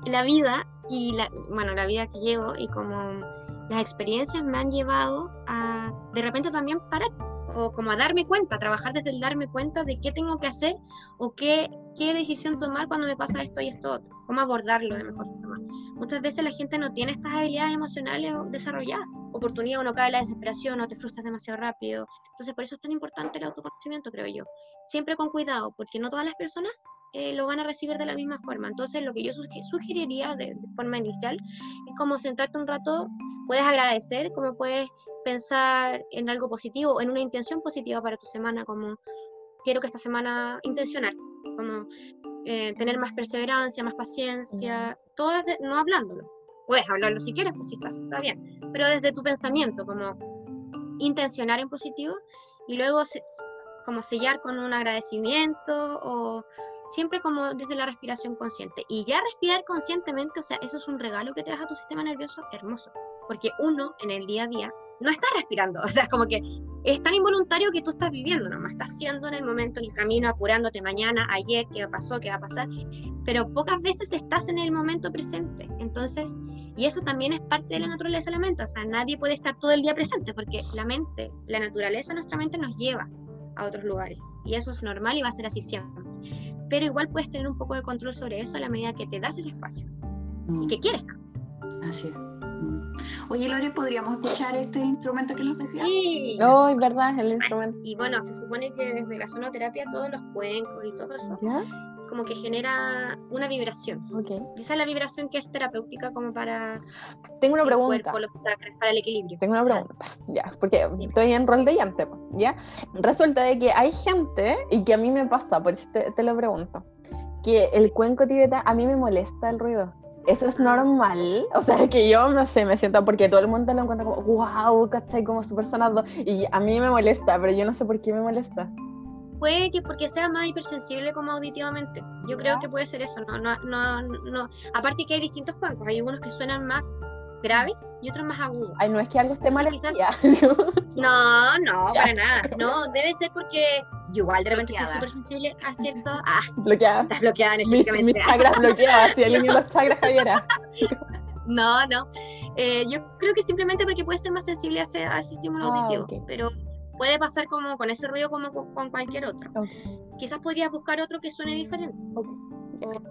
la vida y la, bueno, la vida que llevo y como las experiencias me han llevado a de repente también parar o como a darme cuenta, trabajar desde el darme cuenta de qué tengo que hacer o qué, qué decisión tomar cuando me pasa esto y esto otro, cómo abordarlo de mejor forma. Muchas veces la gente no tiene estas habilidades emocionales desarrolladas. Oportunidad uno cae en la desesperación o te frustras demasiado rápido. Entonces por eso es tan importante el autoconocimiento, creo yo. Siempre con cuidado, porque no todas las personas eh, lo van a recibir de la misma forma. Entonces, lo que yo sugeriría de, forma inicial es como sentarte un rato, puedes agradecer, como puedes pensar en algo positivo, en una intención positiva para tu semana, como quiero que esta semana intencionar, como eh, tener más perseverancia, más paciencia, todo no hablándolo. Puedes hablarlo si quieres, pues si estás, está bien, pero desde tu pensamiento, como intencionar en positivo y luego como sellar con un agradecimiento o siempre como desde la respiración consciente. Y ya respirar conscientemente, o sea, eso es un regalo que te das a tu sistema nervioso hermoso, porque uno en el día a día no está respirando, o sea, como que es tan involuntario que tú estás viviendo, nomás. Estás haciendo en el momento, en el camino, apurándote mañana, ayer, qué pasó, qué va a pasar, pero pocas veces estás en el momento presente. Entonces, y eso también es parte de la naturaleza de la mente, o sea, nadie puede estar todo el día presente, porque la mente, la naturaleza nuestra mente nos lleva a otros lugares, y eso es normal y va a ser así siempre pero igual puedes tener un poco de control sobre eso a la medida que te das ese espacio y que mm. quieres. Así es. Mm. Oye, Lore, ¿podríamos escuchar este instrumento que nos decía? Sí. No, es verdad, el instrumento. Y bueno, se supone que desde la sonoterapia todos los cuencos y todo eso ¿Ya? Como que genera una vibración. Okay. esa es la vibración que es terapéutica como para Tengo una pregunta. para el equilibrio. Tengo una pregunta, ya, porque estoy en rol de llante, ¿ya? Resulta de que hay gente, y que a mí me pasa, por eso te, lo pregunto, que el cuenco tibetano, a mí me molesta el ruido. ¿Eso es normal? O sea, que yo no sé, me siento porque todo el mundo lo encuentra como, wow, ¿cachai? Como súper sonado. Y a mí me molesta, pero yo no sé por qué me molesta puede que porque sea más hipersensible como auditivamente. Yo creo que puede ser eso, no, no, no, no. Aparte que hay distintos cuencos, hay algunos que suenan más graves y otros más agudos. Ay, no es que algo esté mal quizás... No, no, para nada. No, debe ser porque yo igual de repente soy súper sensible a cierto. Ah, bloqueada. Estás bloqueada energéticamente. Mis, chakras bloqueadas, si los chakras, Javiera. No, no. Eh, yo creo que simplemente porque puede ser más sensible a ese, a ese estímulo ah, auditivo. Pero puede pasar como con ese ruido como con, cualquier otro. Quizás podrías buscar otro que suene diferente.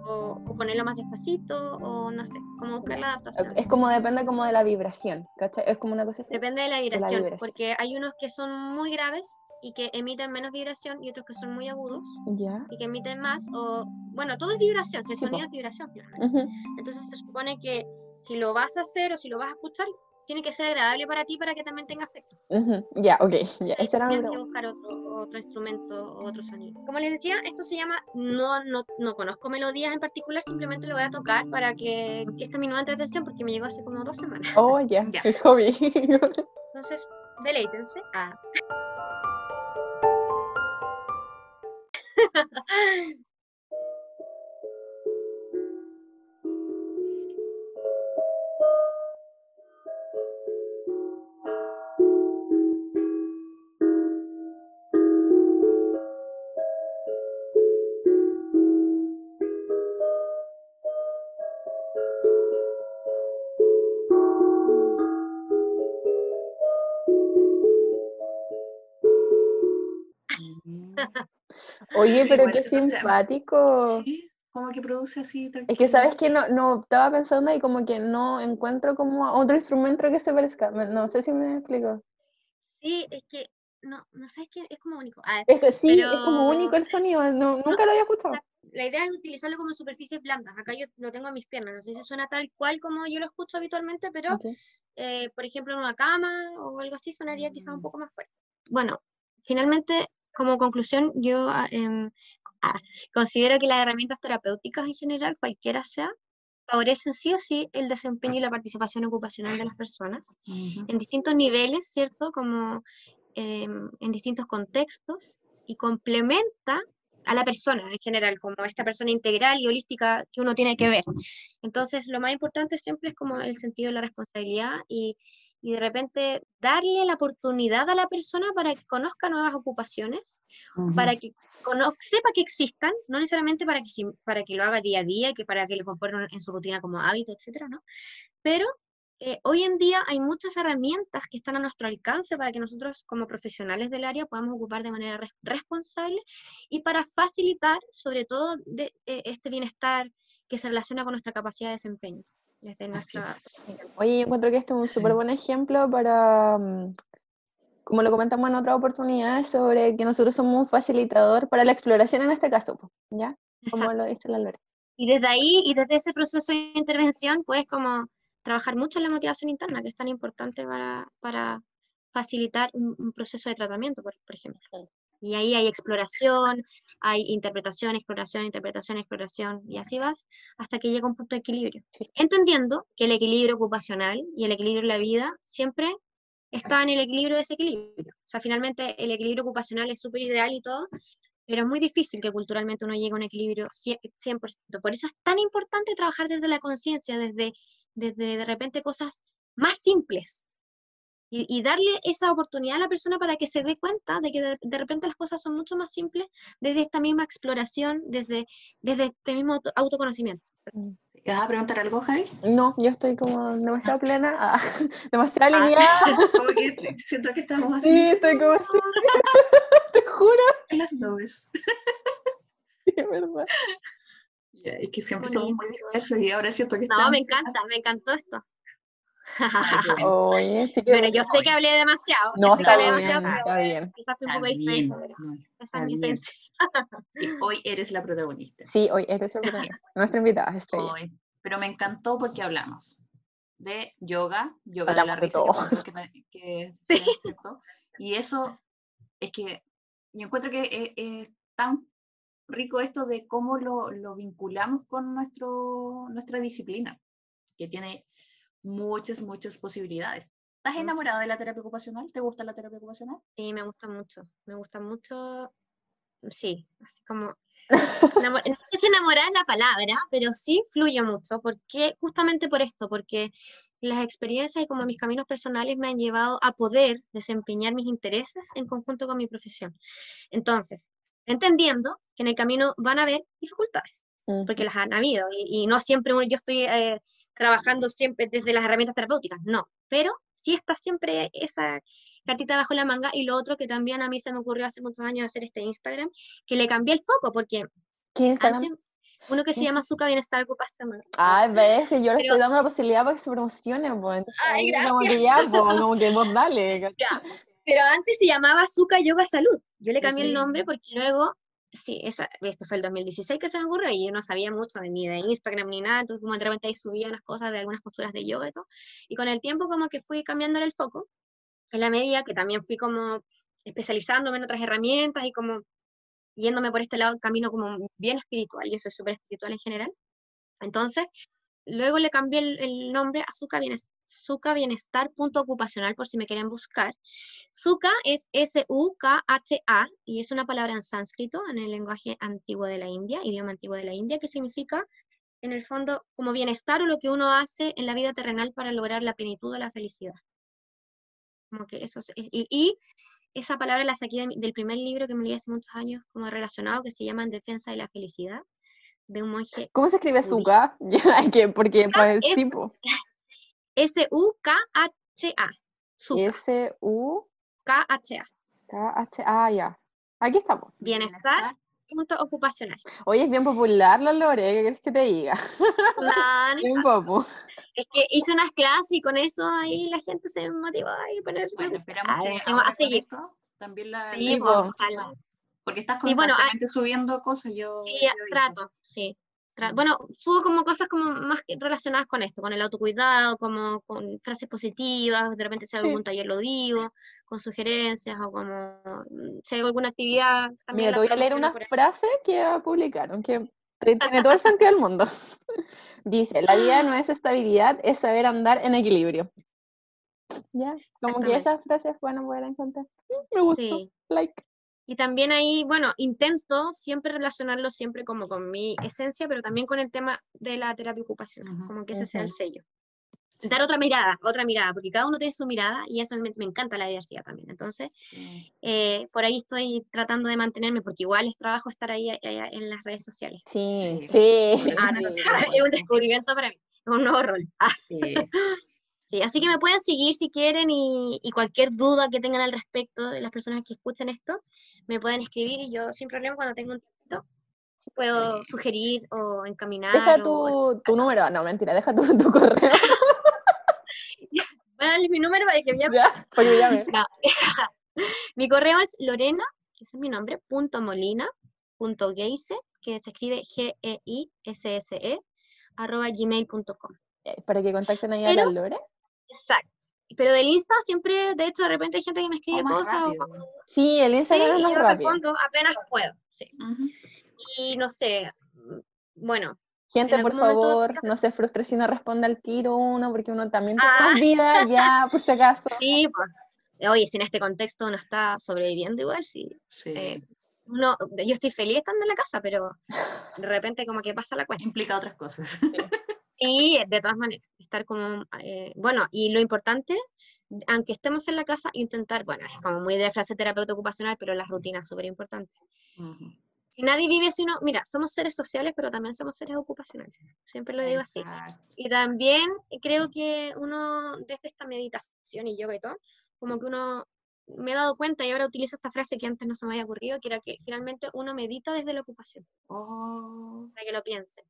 O, ponerlo más despacito, o no sé, como buscar la adaptación. Es como depende como de la vibración, ¿cachai? Es como una cosa Depende de la vibración, porque hay unos que son muy graves y que emiten menos vibración y otros que son muy agudos y que emiten más o bueno todo es vibración si el sonido es vibración entonces se supone que si lo vas a hacer o si lo vas a escuchar tiene que ser agradable para ti para que también tenga efecto. Ya, ok, ya, Tienes que buscar otro, otro instrumento o otro sonido. Como les decía, esto se llama, no, no, no conozco melodías en particular, simplemente lo voy a tocar para que esta mi nueva entretención porque me llegó hace como dos semanas. Oh, ya, yeah. el hobby. Entonces, deleítense. Ah. Oye, pero qué simpático. Sí, como que produce así. Es que sabes que no, no estaba pensando y como que no encuentro como otro instrumento que se parezca. No sé si me explico. Sí, es que no, no sé, es que es como único. Ah, es que sí, es como único el sonido, nunca lo había escuchado. La, idea es utilizarlo como superficies blandas. Acá yo lo tengo en mis piernas, no sé si suena tal cual como yo lo escucho habitualmente, pero eh, por ejemplo en una cama o algo así sonaría quizá un mm. poco más fuerte. Bueno, finalmente como conclusión, yo ah, considero que las herramientas terapéuticas en general, cualquiera sea, favorecen sí o sí el desempeño y la participación ocupacional de las personas en distintos niveles, ¿cierto? Como em, en distintos contextos y complementa a la persona en general, como esta persona integral y holística que uno tiene que ver. Entonces, lo más importante siempre es como el sentido de la responsabilidad y, y de repente darle la oportunidad a la persona para que conozca nuevas ocupaciones, para que sepa que existan, no necesariamente para que, para que lo haga día a día, que para que lo componga en su rutina como hábito, etcétera, ¿no? Pero eh, hoy en día hay muchas herramientas que están a nuestro alcance para que nosotros como profesionales del área podamos ocupar de manera responsable y para facilitar sobre todo de, eh, este bienestar que se relaciona con nuestra capacidad de desempeño. Oye, yo encuentro que este es un súper buen ejemplo para, mm, como lo comentamos en otra oportunidad, sobre que nosotros somos un facilitador para la exploración en este caso, ¿ya? Como lo dice la Lore. Y desde ahí, y desde ese proceso de intervención, puedes como trabajar mucho en la motivación interna, que es tan importante para, para facilitar un, proceso de tratamiento, por, por ejemplo. Y ahí hay exploración, hay interpretación, exploración, interpretación, exploración, y así vas hasta que llega un punto de equilibrio. Entendiendo que el equilibrio ocupacional y el equilibrio de la vida siempre está en el equilibrio de ese equilibrio. O sea, finalmente el equilibrio ocupacional es súper ideal y todo, pero es muy difícil que culturalmente uno llegue a un equilibrio 100%. Por eso es tan importante trabajar desde la conciencia, desde, desde de repente cosas más simples, y, darle esa oportunidad a la persona para que se dé cuenta de que de, repente las cosas son mucho más simples desde esta misma exploración, desde, desde este mismo autoconocimiento. Mm. ¿Vas a preguntar algo, Javi? No, yo estoy como demasiado plena, ah, demasiado ah, alineada. como que siento que estamos así. Sí, estoy como así. Te juro. En las nubes. Sí, es verdad. es que siempre somos muy diversos y ahora siento que No, me encanta, me encantó esto. Oye, sí que bueno, yo sé que hablé demasiado. No, está, bien, está bien. Quizás fue un poco pero esa es mi esencia. hoy eres la protagonista. Sí, hoy eres la protagonista. Nuestra invitada, Estrella. Hoy. Pero me encantó porque hablamos de yoga, yoga de la risa, que, que, sí. ¿cierto? Y eso es que yo encuentro que es, tan rico esto de cómo lo, lo vinculamos con nuestro, nuestra disciplina, que tiene muchas, muchas posibilidades. ¿Estás enamorada de la terapia ocupacional? ¿Te gusta la terapia ocupacional? Sí, me gusta mucho. Me gusta mucho, sí, así como... no sé si enamorada es la palabra, pero sí fluye mucho, porque justamente por esto, porque las experiencias y como mis caminos personales me han llevado a poder desempeñar mis intereses en conjunto con mi profesión. Entonces, entendiendo que en el camino van a haber dificultades, porque las han habido, y, no siempre yo estoy eh, trabajando siempre desde las herramientas terapéuticas, no, pero sí está siempre esa cartita bajo la manga. Y lo otro que también a mí se me ocurrió hace muchos años hacer este Instagram, que le cambié el foco, porque ¿Qué Instagram? uno que se llama Azúcar Bienestar Ocupacional. Ay, ves que yo le estoy dando la posibilidad para que se promocione, pues. Ay, gracias. Como que ya, pues, como que vos dale. Pero antes se llamaba Azúcar Yoga Salud. Yo le cambié el nombre porque luego sí, esa, esto fue el 2016 que se me ocurrió y yo no sabía mucho ni de Instagram ni nada, entonces como de repente ahí subía unas cosas de algunas posturas de yoga y todo, y con el tiempo como que fui cambiando el foco, en la medida que también fui como especializándome en otras herramientas y como yéndome por este lado, camino como bien espiritual, y eso es súper espiritual en general. Entonces, luego le cambié el, nombre a Suka Bienestar, Suka Bienestar punto ocupacional por si me quieren buscar. Suka es S-U-K-H-A y es una palabra en sánscrito, en el lenguaje antiguo de la India, idioma antiguo de la India, que significa, en el fondo, como bienestar o lo que uno hace en la vida terrenal para lograr la plenitud o la felicidad. Como que eso y, esa palabra la saqué del primer libro que me leí hace muchos años, como relacionado, que se llama En Defensa de la Felicidad, de un monje. ¿Cómo se escribe Suka? Porque pues, tipo. S-U-K-H-A. S-U. K-H-A. K-H-A, ya. Aquí estamos. Bienestar. Punto ocupacional. Oye, es bien popular la Lore, ¿qué quieres que te diga? No, bien popo. Es que hice unas clases y con eso ahí la gente se motivó a poner. Bueno, esperamos que a seguir. Esto, también la. Sí, porque estás constantemente subiendo cosas. Yo, sí, trato, sí. Bueno, fue como cosas como más relacionadas con esto, con el autocuidado, como con frases positivas, de repente si hago algún taller lo digo, con sugerencias o como mm, si hay alguna actividad. También Mira, te voy a leer una frase que publicaron, que tiene todo el sentido del mundo. Dice, la vida no es estabilidad, es saber andar en equilibrio. Ya, como que esas frases, bueno, poder encontrar. Mm, me gusta. Sí. Like. Y también ahí, bueno, intento siempre relacionarlo siempre como con mi esencia, pero también con el tema de la terapia ocupacional, como que ese sea el sello. Dar otra mirada, otra mirada, porque cada uno tiene su mirada y eso me, encanta la diversidad también. Entonces, eh, por ahí estoy tratando de mantenerme, porque igual es trabajo estar ahí, eh, en las redes sociales. Sí, sí. Ah, es un descubrimiento para mí, es un nuevo rol. Ah. Sí. Sí, así que me pueden seguir si quieren y, cualquier duda que tengan al respecto de las personas que escuchen esto, me pueden escribir y yo sin problema cuando tenga un tiempo puedo sugerir o encaminar. Deja tu, tu número, no mentira, deja tu, tu correo. Voy a darles mi número para que me Ya, porque ya no. Mi correo es lorena, ese es mi nombre, punto molina, punto geise, que se escribe G-E-I-S-S-E, -E, arroba gmail.com. Para que contacten ahí a la Lore. Exacto. Pero del Insta siempre, de hecho, de repente hay gente que me escribe cosas. Sí, el Insta sí, es más yo respondo apenas puedo. Sí. Y no sé, bueno. Gente, por favor, no se frustre si no responde al tiro uno, porque uno también tiene ah. vida ya, por si acaso. Sí, pues. Oye, si en este contexto uno está sobreviviendo igual, sí. sí. Eh, uno, yo estoy feliz estando en la casa, pero de repente como que pasa la cuenta. Implica otras cosas. Sí. De todas maneras, estar como, eh, bueno, y lo importante, aunque estemos en la casa, intentar, bueno, es como muy de frase terapeuta ocupacional, pero las rutinas súper importantes. Si nadie vive sino, mira, somos seres sociales, pero también somos seres ocupacionales. Siempre lo digo así. Y también creo que uno, desde esta meditación y yoga y todo, como que uno me he dado cuenta y ahora utilizo esta frase que antes no se me había ocurrido, que era que finalmente uno medita desde la ocupación. Oh. Para que lo piensen.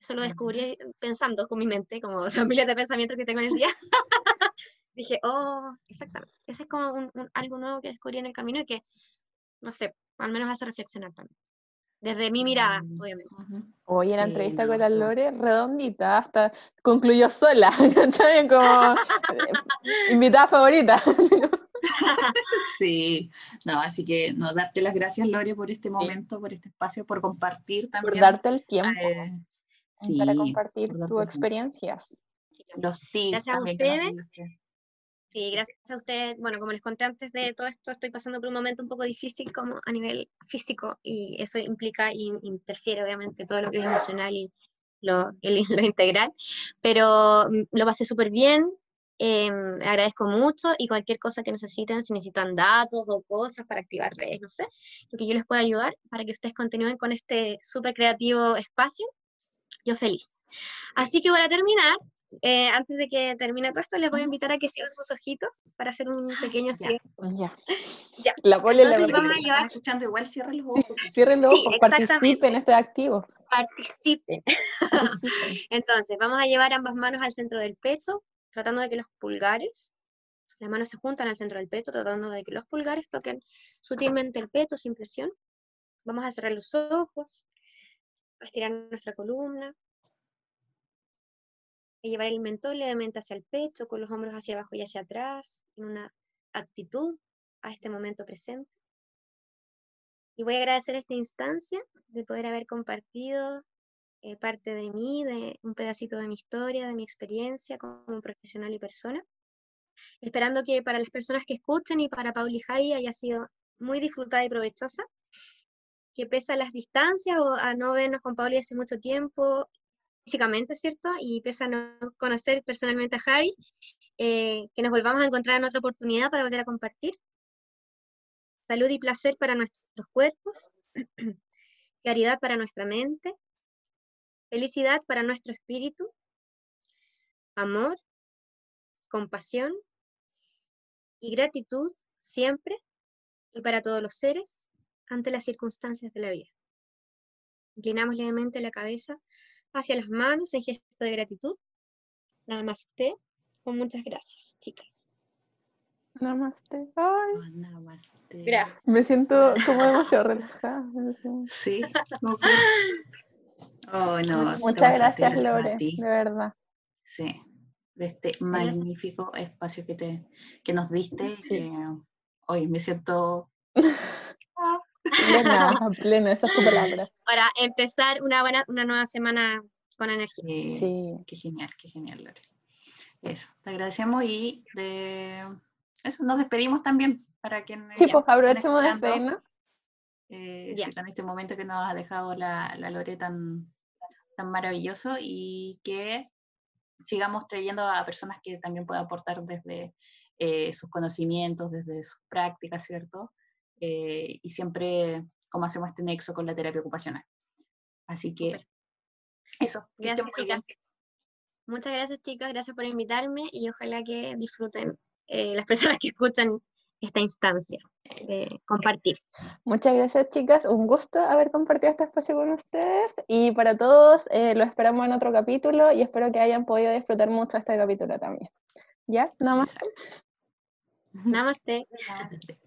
Eso lo descubrí pensando con mi mente, como los miles de pensamientos que tengo en el día. Dije, oh, exactamente. Ese es como un, algo nuevo que descubrí en el camino y que, no sé, al menos hace reflexionar también. Desde mi mirada, mm, obviamente. Hoy en la entrevista con la Lore, redondita, hasta concluyó sola, ¿cachai? Como eh, invitada favorita. Sí, no, así que no, darte las gracias, Lore, por este momento, por este espacio, por compartir también. Por darte el tiempo. Eh, para compartir tus experiencias. Los tips. Gracias a ustedes. Sí, gracias a ustedes. Bueno, como les conté antes de todo esto, estoy pasando por un momento un poco difícil como a nivel físico y eso implica y interfiere obviamente todo lo que es emocional y lo, lo integral, pero mm, lo pasé súper bien, eh, agradezco mucho y cualquier cosa que necesiten, si necesitan datos o cosas para activar redes, no sé, lo que yo les pueda ayudar para que ustedes continúen con este súper creativo espacio, yo feliz. Así que para terminar, eh, antes de que termine todo esto, les voy a invitar a que cierren sus ojitos para hacer un pequeño cierre. Ya. Ya. La pole la Entonces vamos a llevar, escuchando igual, cierren los ojos. Cierren los Sí, ojos, exactamente. participen, esto es activo. participen. Participen. Entonces, vamos a llevar ambas manos al centro del pecho, tratando de que los pulgares, las manos se juntan al centro del pecho, tratando de que los pulgares toquen sutilmente el pecho sin presión. Vamos a cerrar los ojos, estirar nuestra columna, y llevar el mentón levemente hacia el pecho, con los hombros hacia abajo y hacia atrás, en una actitud a este momento presente. Y voy a agradecer esta instancia de poder haber compartido eh, parte de mí, de un pedacito de mi historia, de mi experiencia como profesional y persona. Esperando que para las personas que escuchen y para Pauli Jai haya sido muy disfrutada y provechosa. Que pese a las distancias o a no vernos con Pauli hace mucho tiempo, físicamente, ¿cierto? Y pese a no conocer personalmente a Javi, eh, que nos volvamos a encontrar en otra oportunidad para volver a compartir. Salud y placer para nuestros cuerpos, claridad para nuestra mente, felicidad para nuestro espíritu, amor, compasión y gratitud siempre y para todos los seres ante las circunstancias de la vida. Inclinamos levemente la cabeza hacia las manos en gesto de gratitud. Namaste. Con muchas gracias, chicas. Namaste. Ay, Oh, namaste. Gracias. me siento como demasiado relajada. Sí. ¿cómo fue? Oh, no. Muchas gracias, Lore, de verdad. Sí. Por este magnífico espacio que, te, que nos diste. Sí. que hoy me siento. Plena, plena, esa es tu palabra. Para empezar una, buena, una nueva semana con energía. Sí, Sí. Qué genial, qué genial, Lore. Eso, te agradecemos y de eso nos despedimos también para quienes Sí, ya pues aprovechemos de despedirnos. eh, Ya. sí, con este momento que nos ha dejado la, la Lore tan, tan maravilloso y que sigamos trayendo a personas que también puedan aportar desde eh, sus conocimientos, desde sus prácticas, ¿cierto? Eh, y siempre como hacemos este nexo con la terapia ocupacional. Así que eso, Gracias, muy bien. chicas. Muchas gracias, chicas. Gracias por invitarme y ojalá que disfruten eh, las personas que escuchan esta instancia de compartir. Muchas gracias, chicas. Un gusto haber compartido este espacio con ustedes. Y para todos, eh, lo esperamos en otro capítulo y espero que hayan podido disfrutar mucho este capítulo también. ¿Ya? Nada más. Exacto. Namaste. Namaste.